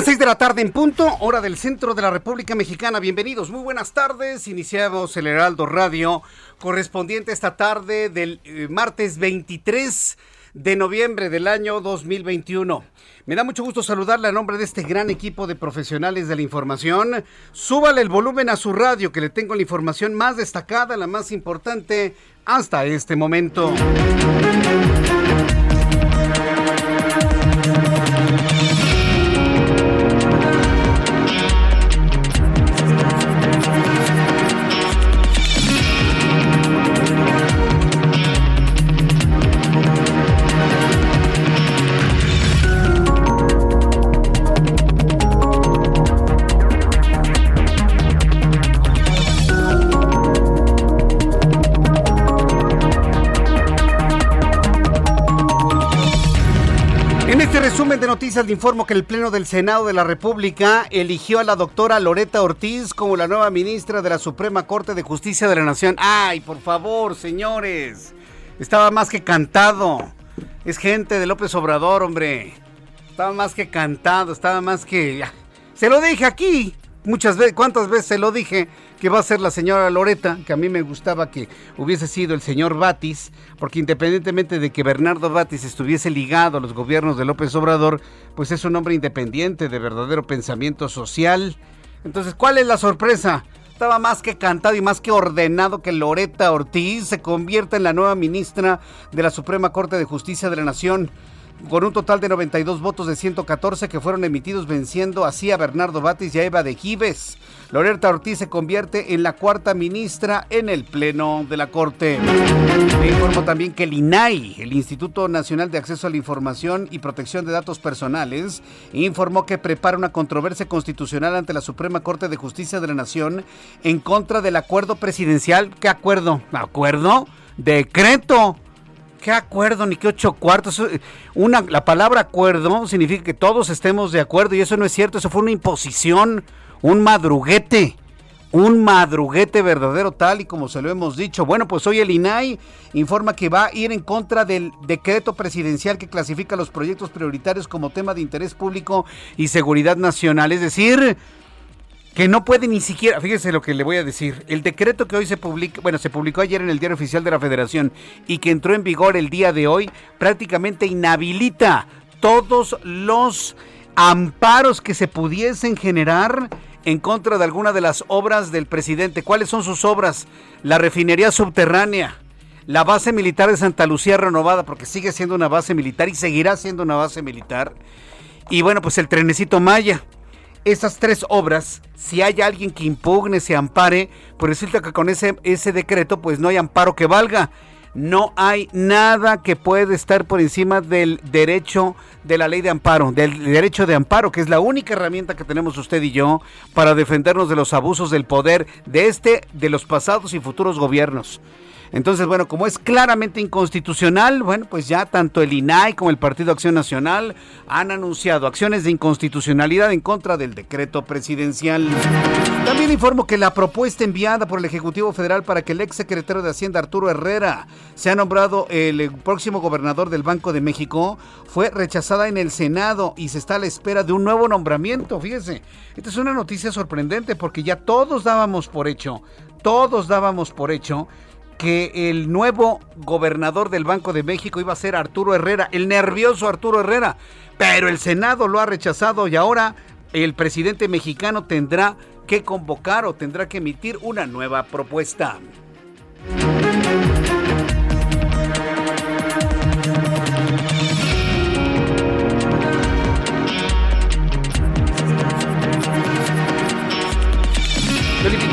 Las seis de la tarde en punto, hora del centro de la República Mexicana. Bienvenidos, muy buenas tardes. Iniciamos el Heraldo Radio correspondiente esta tarde del eh, martes 23 de noviembre del año 2021. Me da mucho gusto saludarle a nombre de este gran equipo de profesionales de la información. Súbale el volumen a su radio que le tengo la información más destacada, la más importante hasta este momento. Noticias le informo que el Pleno del Senado de la República eligió a la doctora Loreta Ortiz como la nueva ministra de la Suprema Corte de Justicia de la Nación. Ay, por favor, señores. Estaba más que cantado. Es gente de López Obrador, hombre. Estaba más que cantado, estaba más que... Se lo dije aquí. Muchas veces, ¿cuántas veces se lo dije? que va a ser la señora Loreta, que a mí me gustaba que hubiese sido el señor Batis, porque independientemente de que Bernardo Batis estuviese ligado a los gobiernos de López Obrador, pues es un hombre independiente de verdadero pensamiento social. Entonces, ¿cuál es la sorpresa? Estaba más que cantado y más que ordenado que Loreta Ortiz se convierta en la nueva ministra de la Suprema Corte de Justicia de la Nación con un total de 92 votos de 114 que fueron emitidos venciendo así a Bernardo Batis y a Eva de Gives. Loreta Ortiz se convierte en la cuarta ministra en el Pleno de la Corte. Le informo también que el INAI, el Instituto Nacional de Acceso a la Información y Protección de Datos Personales, informó que prepara una controversia constitucional ante la Suprema Corte de Justicia de la Nación en contra del acuerdo presidencial. ¿Qué acuerdo? ¿Acuerdo? Decreto ¿Qué acuerdo ni qué ocho cuartos? Una, la palabra acuerdo significa que todos estemos de acuerdo y eso no es cierto, eso fue una imposición, un madruguete, un madruguete verdadero tal y como se lo hemos dicho. Bueno, pues hoy el INAI informa que va a ir en contra del decreto presidencial que clasifica los proyectos prioritarios como tema de interés público y seguridad nacional, es decir, que no puede ni siquiera, fíjese lo que le voy a decir, el decreto que hoy se publica, bueno, se publicó ayer en el Diario Oficial de la Federación y que entró en vigor el día de hoy, prácticamente inhabilita todos los amparos que se pudiesen generar en contra de alguna de las obras del presidente. ¿Cuáles son sus obras? La refinería subterránea, la base militar de Santa Lucía renovada, porque sigue siendo una base militar y seguirá siendo una base militar. Y bueno, pues el trenecito Maya esas tres obras, si hay alguien que impugne, se ampare, pues resulta que con ese, ese decreto pues no hay amparo que valga. No hay nada que puede estar por encima del derecho de la ley de amparo, del derecho de amparo, que es la única herramienta que tenemos usted y yo para defendernos de los abusos del poder de este, de los pasados y futuros gobiernos. Entonces, bueno, como es claramente inconstitucional, bueno, pues ya tanto el INAI como el Partido Acción Nacional han anunciado acciones de inconstitucionalidad en contra del decreto presidencial. También informo que la propuesta enviada por el Ejecutivo Federal para que el ex secretario de Hacienda Arturo Herrera sea nombrado el próximo gobernador del Banco de México fue rechazada en el Senado y se está a la espera de un nuevo nombramiento. Fíjese, esta es una noticia sorprendente porque ya todos dábamos por hecho, todos dábamos por hecho que el nuevo gobernador del Banco de México iba a ser Arturo Herrera, el nervioso Arturo Herrera, pero el Senado lo ha rechazado y ahora el presidente mexicano tendrá que convocar o tendrá que emitir una nueva propuesta.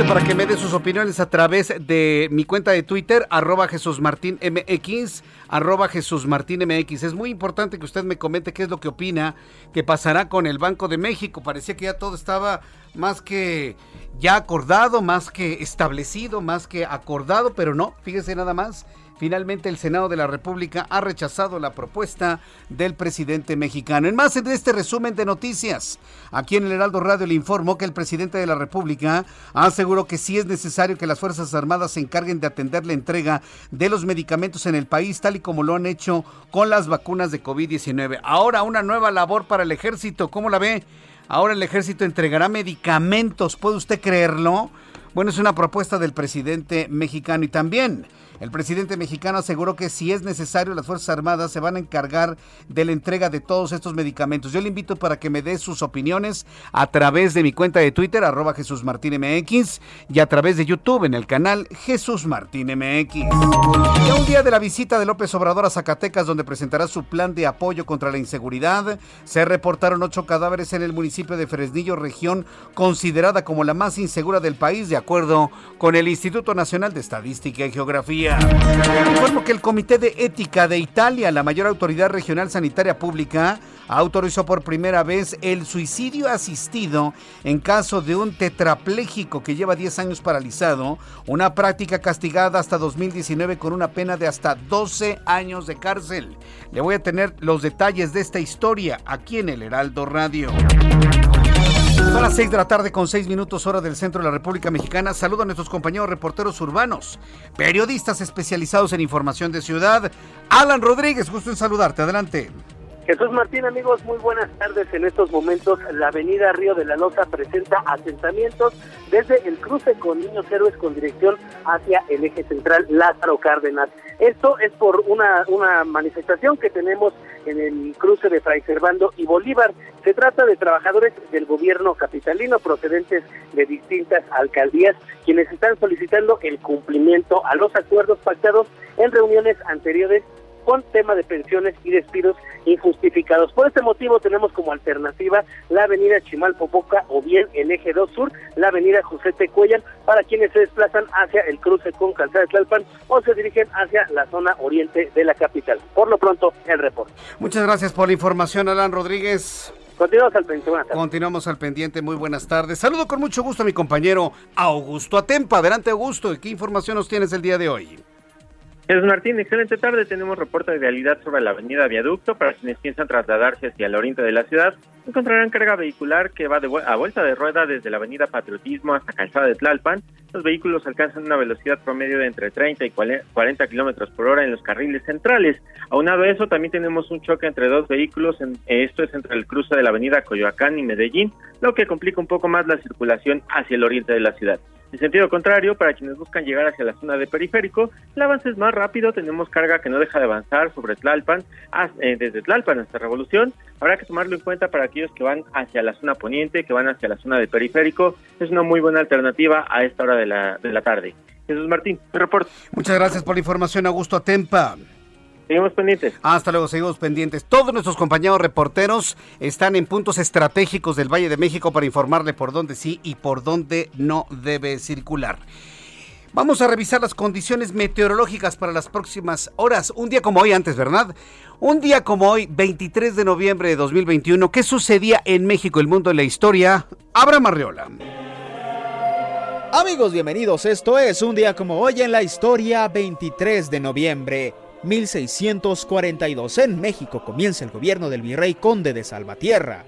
Para que me dé sus opiniones a través de mi cuenta de Twitter, arroba Jesús Martín MX, arroba Jesús Martín MX. Es muy importante que usted me comente qué es lo que opina que pasará con el Banco de México. Parecía que ya todo estaba más que ya acordado, más que establecido, más que acordado, pero no, fíjese nada más Finalmente el Senado de la República ha rechazado la propuesta del presidente mexicano. En más de este resumen de noticias, aquí en el Heraldo Radio le informó que el presidente de la República aseguró que sí es necesario que las Fuerzas Armadas se encarguen de atender la entrega de los medicamentos en el país, tal y como lo han hecho con las vacunas de COVID-19. Ahora una nueva labor para el ejército, ¿cómo la ve? Ahora el ejército entregará medicamentos, ¿puede usted creerlo? Bueno, es una propuesta del presidente mexicano y también el presidente mexicano aseguró que si es necesario las Fuerzas Armadas se van a encargar de la entrega de todos estos medicamentos. Yo le invito para que me dé sus opiniones a través de mi cuenta de Twitter, arroba Jesús Martín MX, y a través de YouTube en el canal Jesús Martín MX. Un día de la visita de López Obrador a Zacatecas, donde presentará su plan de apoyo contra la inseguridad, se reportaron ocho cadáveres en el municipio de Fresnillo, región considerada como la más insegura del país, de acuerdo con el Instituto Nacional de Estadística y Geografía. Informo que el Comité de Ética de Italia, la mayor autoridad regional sanitaria pública, autorizó por primera vez el suicidio asistido en caso de un tetrapléjico que lleva 10 años paralizado, una práctica castigada hasta 2019 con una pena de hasta 12 años de cárcel. Le voy a tener los detalles de esta historia aquí en el Heraldo Radio. Son las 6 de la tarde con 6 minutos hora del centro de la República Mexicana. Saludo a nuestros compañeros reporteros urbanos, periodistas especializados en información de ciudad. Alan Rodríguez, gusto en saludarte. Adelante. Jesús Martín, amigos, muy buenas tardes. En estos momentos, la avenida Río de la Loza presenta asentamientos desde el cruce con Niños Héroes con dirección hacia el eje central Lázaro Cárdenas. Esto es por una, una manifestación que tenemos en el cruce de Fray Servando y Bolívar. Se trata de trabajadores del gobierno capitalino procedentes de distintas alcaldías quienes están solicitando el cumplimiento a los acuerdos pactados en reuniones anteriores con tema de pensiones y despidos injustificados. Por este motivo tenemos como alternativa la avenida Chimalpopoca o bien el eje 2 sur, la avenida José Tecuellan, para quienes se desplazan hacia el cruce con Calzada de Tlalpan o se dirigen hacia la zona oriente de la capital. Por lo pronto, el reporte. Muchas gracias por la información, Alan Rodríguez. Continuamos al pendiente. Continuamos al pendiente. Muy buenas tardes. Saludo con mucho gusto a mi compañero Augusto Atempa. Adelante, Augusto. ¿Qué información nos tienes el día de hoy? Jesús Martín, excelente tarde. Tenemos reporte de realidad sobre la avenida Viaducto. Para quienes piensan trasladarse hacia el oriente de la ciudad, encontrarán carga vehicular que va de a vuelta de rueda desde la avenida Patriotismo hasta Calzada de Tlalpan. Los vehículos alcanzan una velocidad promedio de entre 30 y 40 kilómetros por hora en los carriles centrales. Aunado a eso, también tenemos un choque entre dos vehículos. En, esto es entre el cruce de la avenida Coyoacán y Medellín, lo que complica un poco más la circulación hacia el oriente de la ciudad. En sentido contrario, para quienes buscan llegar hacia la zona de periférico, el avance es más rápido, tenemos carga que no deja de avanzar sobre Tlalpan, eh, desde Tlalpan hasta Revolución. Habrá que tomarlo en cuenta para aquellos que van hacia la zona poniente, que van hacia la zona de periférico. Es una muy buena alternativa a esta hora de la, de la tarde. Jesús Martín, reporte. Muchas gracias por la información, Augusto Atempa. Seguimos pendientes. Hasta luego, seguimos pendientes. Todos nuestros compañeros reporteros están en puntos estratégicos del Valle de México para informarle por dónde sí y por dónde no debe circular. Vamos a revisar las condiciones meteorológicas para las próximas horas. Un día como hoy antes, ¿verdad? Un día como hoy, 23 de noviembre de 2021. ¿Qué sucedía en México, el mundo y la historia? Abra Marriola. Amigos, bienvenidos. Esto es un día como hoy en la historia 23 de noviembre. 1642 en México comienza el gobierno del virrey conde de Salvatierra.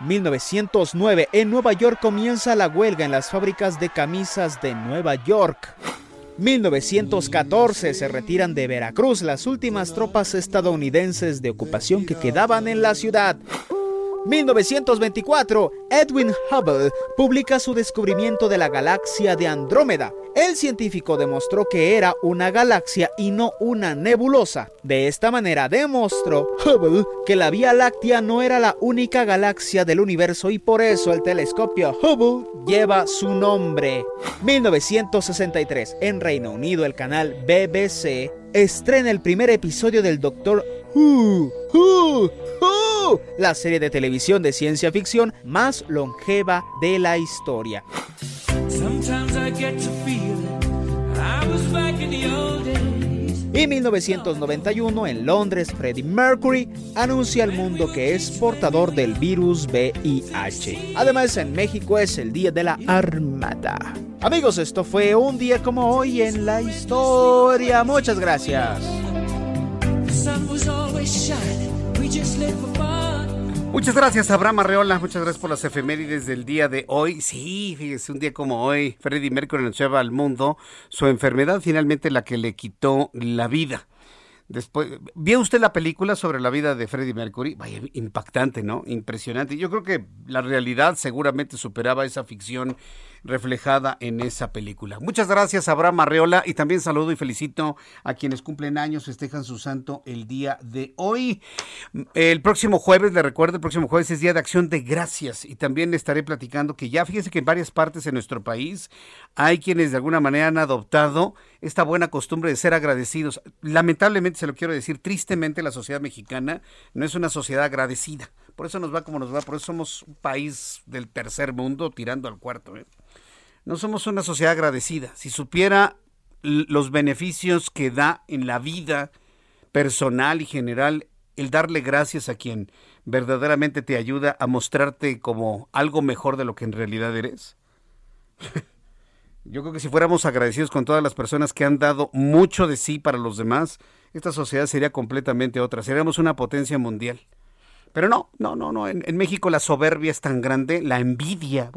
1909 en Nueva York comienza la huelga en las fábricas de camisas de Nueva York. 1914 se retiran de Veracruz las últimas tropas estadounidenses de ocupación que quedaban en la ciudad. 1924, Edwin Hubble publica su descubrimiento de la galaxia de Andrómeda. El científico demostró que era una galaxia y no una nebulosa. De esta manera demostró Hubble que la Vía Láctea no era la única galaxia del universo y por eso el telescopio Hubble lleva su nombre. 1963, en Reino Unido el canal BBC estrena el primer episodio del Doctor Who, Who, Who, la serie de televisión de ciencia ficción más longeva de la historia. Y 1991 en Londres, Freddie Mercury anuncia al mundo que es portador del virus VIH. Además, en México es el Día de la Armada. Amigos, esto fue un día como hoy en la historia. Muchas gracias. Muchas gracias, Abraham Arreola. Muchas gracias por las efemérides del día de hoy. Sí, fíjese, un día como hoy, Freddie Mercury anunciaba al mundo su enfermedad, finalmente la que le quitó la vida. Después, ¿vio usted la película sobre la vida de Freddie Mercury? Vaya, impactante, ¿no? Impresionante. Yo creo que la realidad seguramente superaba esa ficción reflejada en esa película. Muchas gracias, Abraham Arreola, y también saludo y felicito a quienes cumplen años, festejan su santo el día de hoy. El próximo jueves, le recuerdo, el próximo jueves es Día de Acción de Gracias, y también estaré platicando que ya fíjese que en varias partes de nuestro país hay quienes de alguna manera han adoptado esta buena costumbre de ser agradecidos. Lamentablemente, se lo quiero decir, tristemente la sociedad mexicana no es una sociedad agradecida. Por eso nos va como nos va, por eso somos un país del tercer mundo tirando al cuarto. ¿eh? No somos una sociedad agradecida. Si supiera los beneficios que da en la vida personal y general el darle gracias a quien verdaderamente te ayuda a mostrarte como algo mejor de lo que en realidad eres. Yo creo que si fuéramos agradecidos con todas las personas que han dado mucho de sí para los demás, esta sociedad sería completamente otra. Seríamos una potencia mundial. Pero no, no, no, no. En, México la soberbia es tan grande, la envidia.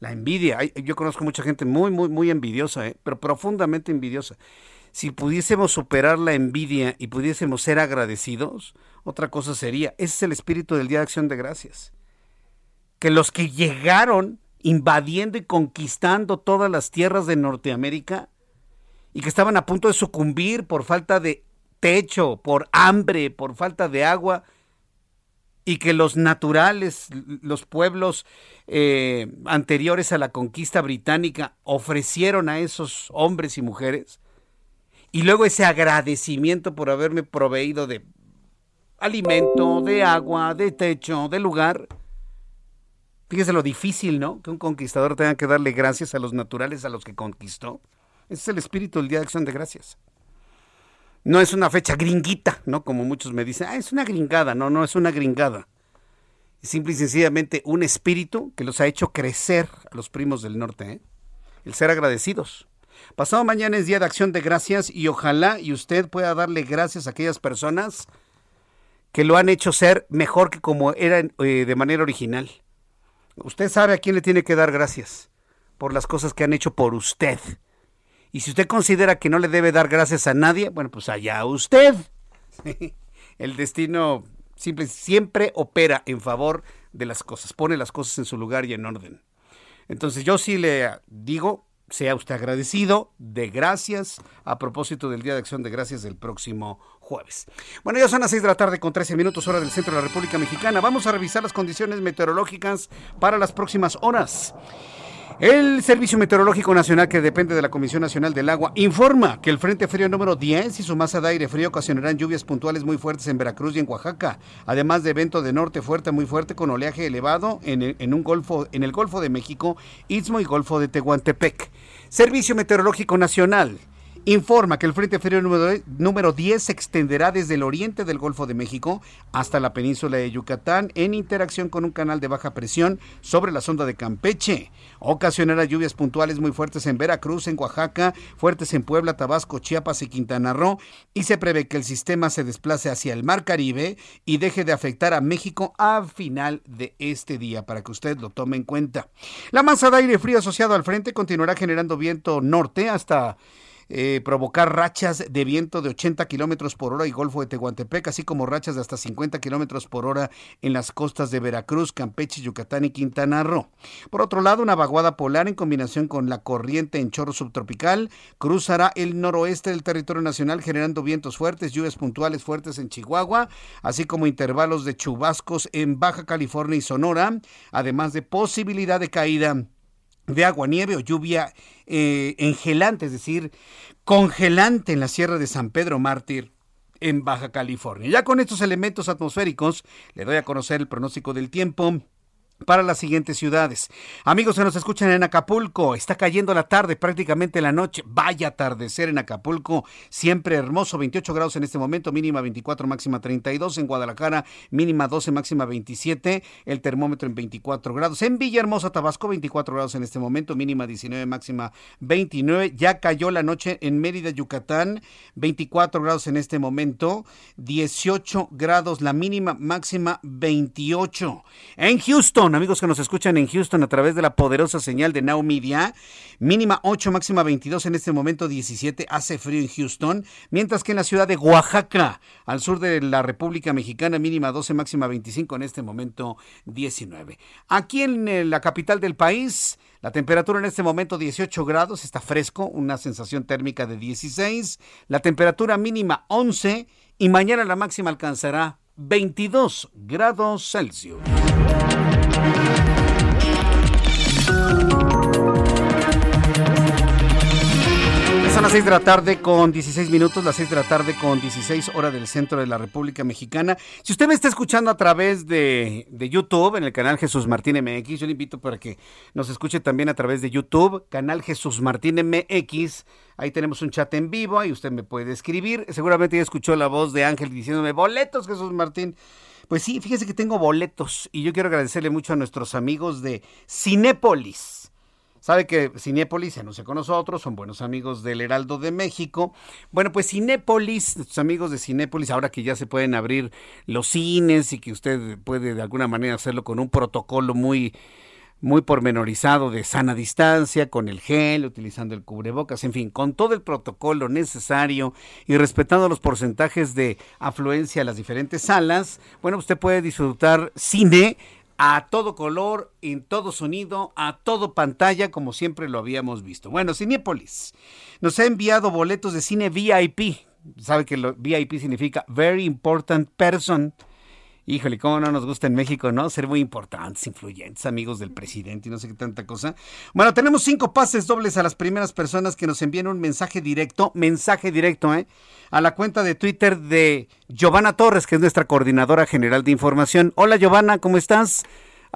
La envidia. Yo conozco mucha gente muy, muy, muy envidiosa, ¿eh? pero profundamente envidiosa. Si pudiésemos superar la envidia y pudiésemos ser agradecidos, otra cosa sería. Ese es el espíritu del Día de Acción de Gracias. Que los que llegaron invadiendo y conquistando todas las tierras de Norteamérica y que estaban a punto de sucumbir por falta de techo, por hambre, por falta de agua, y que los naturales, los pueblos eh, anteriores a la conquista británica ofrecieron a esos hombres y mujeres, y luego ese agradecimiento por haberme proveído de alimento, de agua, de techo, de lugar. Fíjese lo difícil, ¿no? Que un conquistador tenga que darle gracias a los naturales a los que conquistó. Ese es el espíritu del Día de Acción de Gracias. No es una fecha gringuita, ¿no? Como muchos me dicen, ah, es una gringada. No, no es una gringada. Simple y sencillamente un espíritu que los ha hecho crecer a los primos del norte, ¿eh? El ser agradecidos. Pasado mañana es Día de Acción de Gracias y ojalá y usted pueda darle gracias a aquellas personas que lo han hecho ser mejor que como era eh, de manera original. Usted sabe a quién le tiene que dar gracias por las cosas que han hecho por usted. Y si usted considera que no le debe dar gracias a nadie, bueno, pues allá usted. El destino siempre opera en favor de las cosas, pone las cosas en su lugar y en orden. Entonces yo sí le digo, sea usted agradecido, de gracias, a propósito del Día de Acción de Gracias del próximo jueves. Bueno, ya son las 6 de la tarde con 13 minutos hora del centro de la República Mexicana. Vamos a revisar las condiciones meteorológicas para las próximas horas. El Servicio Meteorológico Nacional, que depende de la Comisión Nacional del Agua, informa que el Frente Frío número 10 y su masa de aire frío ocasionarán lluvias puntuales muy fuertes en Veracruz y en Oaxaca, además de evento de norte fuerte muy fuerte con oleaje elevado en en un golfo, en el Golfo de México, Istmo y Golfo de Tehuantepec. Servicio Meteorológico Nacional informa que el Frente Frío número 10 se extenderá desde el oriente del Golfo de México hasta la península de Yucatán en interacción con un canal de baja presión sobre la sonda de Campeche. Ocasionará lluvias puntuales muy fuertes en Veracruz, en Oaxaca, fuertes en Puebla, Tabasco, Chiapas y Quintana Roo y se prevé que el sistema se desplace hacia el Mar Caribe y deje de afectar a México a final de este día para que usted lo tome en cuenta. La masa de aire frío asociado al frente continuará generando viento norte hasta eh, provocar rachas de viento de 80 kilómetros por hora y Golfo de Tehuantepec, así como rachas de hasta 50 kilómetros por hora en las costas de Veracruz, Campeche, Yucatán y Quintana Roo. Por otro lado, una vaguada polar en combinación con la corriente en chorro subtropical cruzará el noroeste del territorio nacional, generando vientos fuertes, lluvias puntuales fuertes en Chihuahua, así como intervalos de chubascos en Baja California y Sonora, además de posibilidad de caída de agua, nieve o lluvia eh, engelante, es decir, congelante en la Sierra de San Pedro Mártir en Baja California. Ya con estos elementos atmosféricos le doy a conocer el pronóstico del tiempo para las siguientes ciudades. Amigos que nos escuchan en Acapulco, está cayendo la tarde, prácticamente la noche. Vaya atardecer en Acapulco, siempre hermoso, 28 grados en este momento, mínima 24, máxima 32. En Guadalajara, mínima 12, máxima 27. El termómetro en 24 grados. En Villahermosa, Tabasco, 24 grados en este momento, mínima 19, máxima 29. Ya cayó la noche en Mérida, Yucatán, 24 grados en este momento, 18 grados la mínima, máxima 28. En Houston, amigos que nos escuchan en Houston a través de la poderosa señal de Now Media. Mínima 8, máxima 22, en este momento 17. Hace frío en Houston. Mientras que en la ciudad de Oaxaca, al sur de la República Mexicana, mínima 12, máxima 25, en este momento 19. Aquí en eh, la capital del país, la temperatura en este momento 18 grados, está fresco, una sensación térmica de 16. La temperatura mínima 11 y mañana la máxima alcanzará 22 grados Celsius. Las 6 de la tarde con 16 minutos, las 6 de la tarde con 16 hora del centro de la República Mexicana. Si usted me está escuchando a través de, de, YouTube, en el canal Jesús Martín MX, yo le invito para que nos escuche también a través de YouTube, canal Jesús Martín MX. Ahí tenemos un chat en vivo, ahí usted me puede escribir. Seguramente ya escuchó la voz de Ángel diciéndome, boletos Jesús Martín. Pues sí, fíjese que tengo boletos y yo quiero agradecerle mucho a nuestros amigos de Cinépolis. Sabe que Cinépolis se anuncia con nosotros, son buenos amigos del Heraldo de México. Bueno, pues Cinépolis, nuestros amigos de Cinépolis, ahora que ya se pueden abrir los cines y que usted puede de alguna manera hacerlo con un protocolo muy muy pormenorizado de sana distancia, con el gel, utilizando el cubrebocas, en fin, con todo el protocolo necesario y respetando los porcentajes de afluencia a las diferentes salas, bueno, usted puede disfrutar cine a todo color, en todo sonido, a todo pantalla, como siempre lo habíamos visto. Bueno, Cinepolis nos ha enviado boletos de cine VIP. Sabe que lo VIP significa Very Important Person híjole, cómo no nos gusta en México, ¿no? Ser muy importantes, influyentes, amigos del presidente y no sé qué tanta cosa. Bueno, tenemos cinco pases dobles a las primeras personas que nos envíen un mensaje directo, mensaje directo, ¿eh? A la cuenta de Twitter de Giovanna Torres, que es nuestra coordinadora general de información. Hola, Giovanna, ¿cómo estás?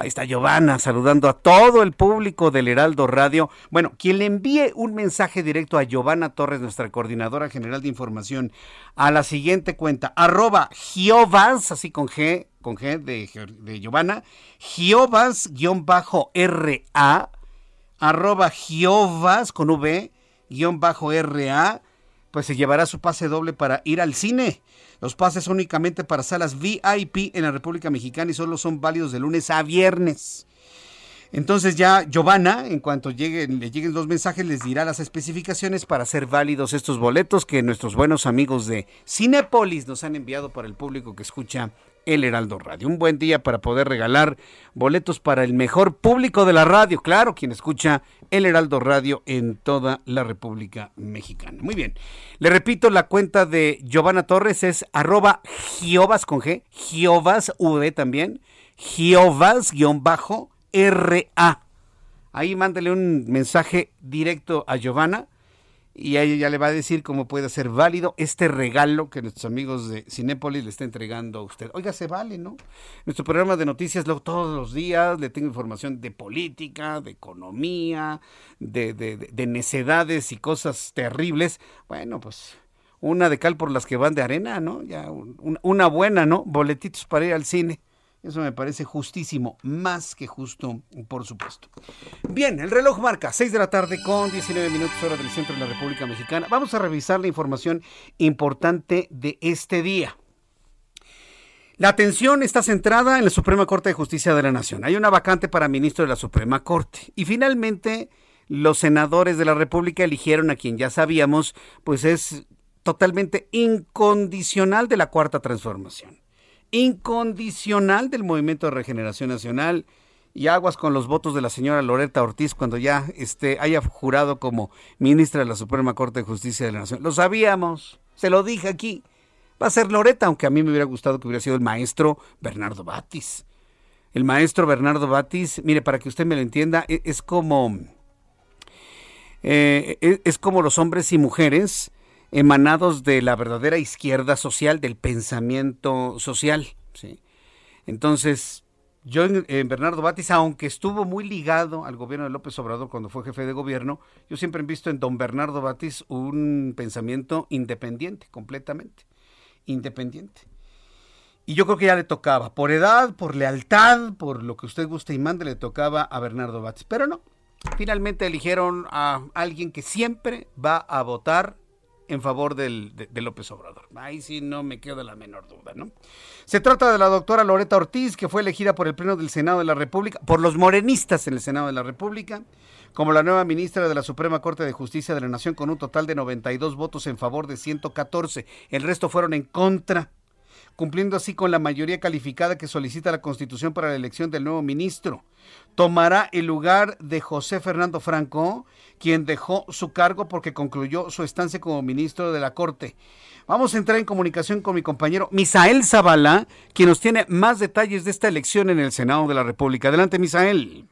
Ahí está Giovanna saludando a todo el público del Heraldo Radio. Bueno, quien le envíe un mensaje directo a Giovanna Torres, nuestra coordinadora general de información, a la siguiente cuenta, arroba Giovas, así con G, con G de, de Giovanna, Giovas-RA, arroba Giovas con V, guion bajo RA, pues se llevará su pase doble para ir al cine. Los pases únicamente para salas VIP en la República Mexicana y solo son válidos de lunes a viernes. Entonces ya Giovanna, en cuanto lleguen, le lleguen los mensajes, les dirá las especificaciones para hacer válidos estos boletos que nuestros buenos amigos de Cinepolis nos han enviado para el público que escucha el Heraldo Radio. Un buen día para poder regalar boletos para el mejor público de la radio, claro, quien escucha el Heraldo Radio en toda la República Mexicana. Muy bien, le repito, la cuenta de Giovanna Torres es arroba Giovas con G, Giovas V también, Giovas-RA. Ahí mándele un mensaje directo a Giovanna y ella ya le va a decir cómo puede ser válido este regalo que nuestros amigos de Cinépolis le está entregando a usted. Oiga, se vale, ¿no? Nuestro programa de noticias lo, todos los días le tengo información de política, de economía, de, de, necedades y cosas terribles. Bueno, pues una de cal por las que van de arena, ¿no? Ya una buena, ¿no? Boletitos para ir al cine. Eso me parece justísimo, más que justo, por supuesto. Bien, el reloj marca 6 de la tarde con 19 minutos hora del centro de la República Mexicana. Vamos a revisar la información importante de este día. La atención está centrada en la Suprema Corte de Justicia de la Nación. Hay una vacante para ministro de la Suprema Corte. Y finalmente, los senadores de la República eligieron a quien ya sabíamos, pues es totalmente incondicional de la Cuarta Transformación incondicional del Movimiento de Regeneración Nacional y aguas con los votos de la señora Loreta Ortiz cuando ya esté, haya jurado como ministra de la Suprema Corte de Justicia de la Nación. Lo sabíamos, se lo dije aquí. Va a ser Loreta, aunque a mí me hubiera gustado que hubiera sido el maestro Bernardo Batis. El maestro Bernardo Batis, mire, para que usted me lo entienda, e, es, como... Eh, e, es como los hombres y mujeres emanados de la verdadera izquierda social, del pensamiento social. ¿sí? Entonces, yo en, Bernardo Batis, aunque estuvo muy ligado al gobierno de López Obrador cuando fue jefe de gobierno, yo siempre he visto en don Bernardo Batis un pensamiento independiente, completamente independiente. Y yo creo que ya le tocaba, por edad, por lealtad, por lo que usted guste y mande, le tocaba a Bernardo Batis. Pero no, finalmente eligieron a alguien que siempre va a votar en favor del, de, López Obrador. Ahí sí no me quedo la menor duda, ¿no? Se trata de la doctora Loreta Ortiz, que fue elegida por el Pleno del Senado de la República, por los morenistas en el Senado de la República, como la nueva ministra de la Suprema Corte de Justicia de la Nación, con un total de 92 votos en favor de 114. El resto fueron en contra cumpliendo así con la mayoría calificada que solicita la Constitución para la elección del nuevo ministro. Tomará el lugar de José Fernando Franco, quien dejó su cargo porque concluyó su estancia como ministro de la Corte. Vamos a entrar en comunicación con mi compañero Misael Zavala, quien nos tiene más detalles de esta elección en el Senado de la República. Adelante, Misael.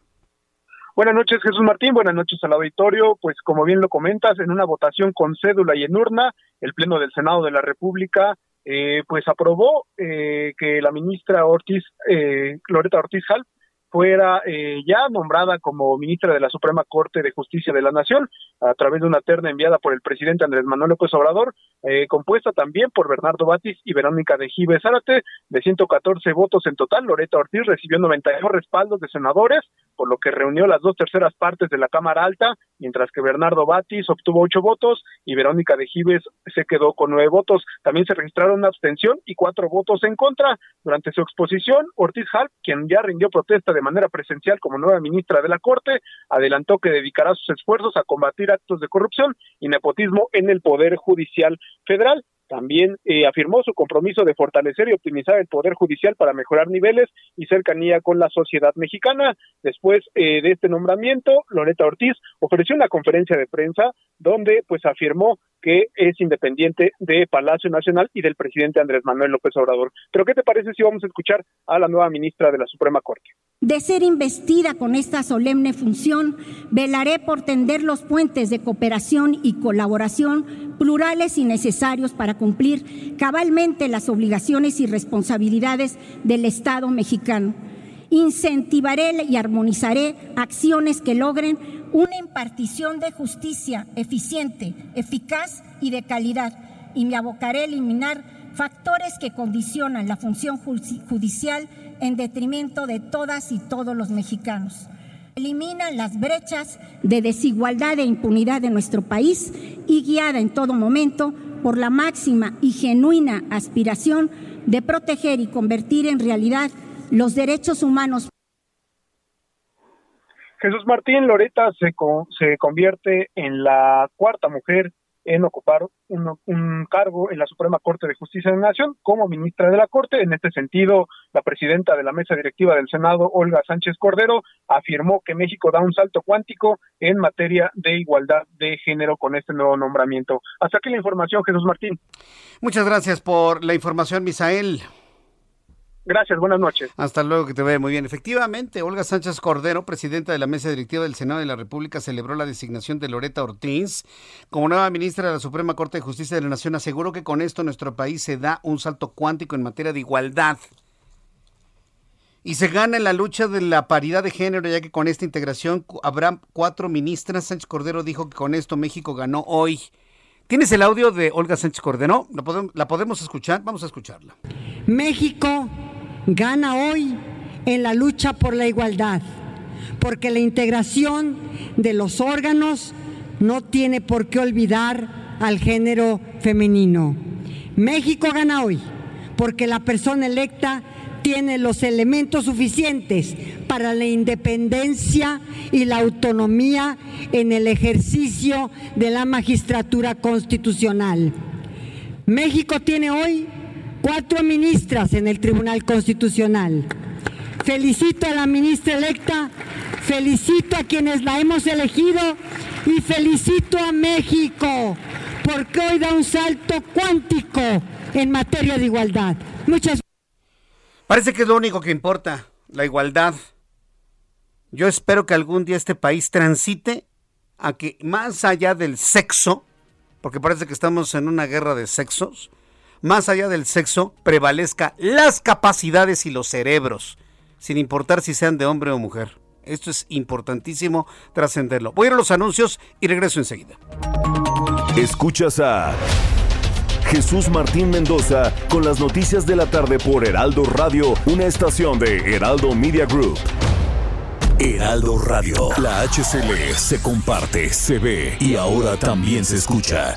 Buenas noches, Jesús Martín. Buenas noches al auditorio. Pues como bien lo comentas, en una votación con cédula y en urna, el Pleno del Senado de la República eh, pues aprobó eh, que la ministra Ortiz, eh, Loreta Ortiz Hall, fuera eh, ya nombrada como ministra de la Suprema Corte de Justicia de la Nación a través de una terna enviada por el presidente Andrés Manuel López Obrador, eh, compuesta también por Bernardo Batis y Verónica de Gibe Zárate, de 114 votos en total. Loreta Ortiz recibió 92 respaldos de senadores, por lo que reunió las dos terceras partes de la Cámara Alta, mientras que Bernardo Batis obtuvo ocho votos y Verónica de Gives se quedó con nueve votos. También se registraron una abstención y cuatro votos en contra. Durante su exposición, Ortiz Hall, quien ya rindió protesta de manera presencial como nueva ministra de la Corte, adelantó que dedicará sus esfuerzos a combatir actos de corrupción y nepotismo en el Poder Judicial Federal. También eh, afirmó su compromiso de fortalecer y optimizar el Poder Judicial para mejorar niveles y cercanía con la sociedad mexicana. Después eh, de este nombramiento, Loreta Ortiz ofreció una conferencia de prensa donde pues afirmó que es independiente de Palacio Nacional y del presidente Andrés Manuel López Obrador. Pero ¿qué te parece si vamos a escuchar a la nueva ministra de la Suprema Corte? De ser investida con esta solemne función, velaré por tender los puentes de cooperación y colaboración plurales y necesarios para cumplir cabalmente las obligaciones y responsabilidades del Estado mexicano. Incentivaré y armonizaré acciones que logren una impartición de justicia eficiente, eficaz y de calidad, y me abocaré a eliminar factores que condicionan la función judicial en detrimento de todas y todos los mexicanos. Elimina las brechas de desigualdad e impunidad de nuestro país y guiada en todo momento por la máxima y genuina aspiración de proteger y convertir en realidad los derechos humanos. Jesús Martín Loreta se, se convierte en la cuarta mujer en ocupar un, cargo en la Suprema Corte de Justicia de la Nación como ministra de la Corte. En este sentido, la presidenta de la mesa directiva del Senado, Olga Sánchez Cordero, afirmó que México da un salto cuántico en materia de igualdad de género con este nuevo nombramiento. Hasta aquí la información, Jesús Martín. Muchas gracias por la información, Misael. Gracias, buenas noches. Hasta luego, que te vaya muy bien. Efectivamente, Olga Sánchez Cordero, presidenta de la mesa directiva del Senado de la República, celebró la designación de Loreta Ortiz como nueva ministra de la Suprema Corte de Justicia de la Nación. Aseguró que con esto nuestro país se da un salto cuántico en materia de igualdad. Y se gana en la lucha de la paridad de género, ya que con esta integración habrá cuatro ministras. Sánchez Cordero dijo que con esto México ganó hoy. ¿Tienes el audio de Olga Sánchez Cordero? ¿La podemos, ¿La podemos escuchar? Vamos a escucharla. México gana hoy en la lucha por la igualdad, porque la integración de los órganos no tiene por qué olvidar al género femenino. México gana hoy porque la persona electa tiene los elementos suficientes para la independencia y la autonomía en el ejercicio de la magistratura constitucional. México tiene hoy cuatro ministras en el Tribunal Constitucional. Felicito a la ministra electa, felicito a quienes la hemos elegido y felicito a México porque hoy da un salto cuántico en materia de igualdad. Muchas Parece que es lo único que importa, la igualdad. Yo espero que algún día este país transite a que más allá del sexo, porque parece que estamos en una guerra de sexos, más allá del sexo, prevalezca las capacidades y los cerebros, sin importar si sean de hombre o mujer. Esto es importantísimo trascenderlo. Voy a ir a los anuncios y regreso enseguida. Escuchas a Jesús Martín Mendoza con las noticias de la tarde por Heraldo Radio, una estación de Heraldo Media Group. Heraldo Radio, la HCL se comparte, se ve y ahora también se escucha.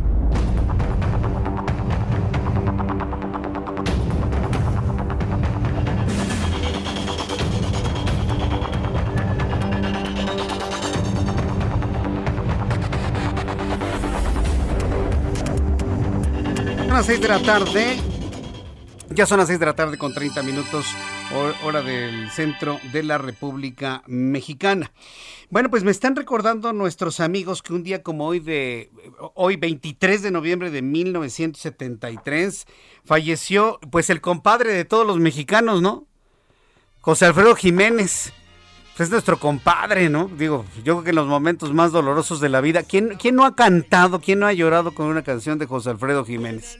Las 6 de la tarde. Ya son las 6 de la tarde con 30 minutos, hora del centro de la República Mexicana. Bueno, pues me están recordando nuestros amigos que un día como hoy de hoy 23 de noviembre de 1973 falleció pues el compadre de todos los mexicanos, ¿no? José Alfredo Jiménez. Es nuestro compadre, ¿no? Digo, yo creo que en los momentos más dolorosos de la vida, ¿quién, ¿quién no ha cantado, quién no ha llorado con una canción de José Alfredo Jiménez?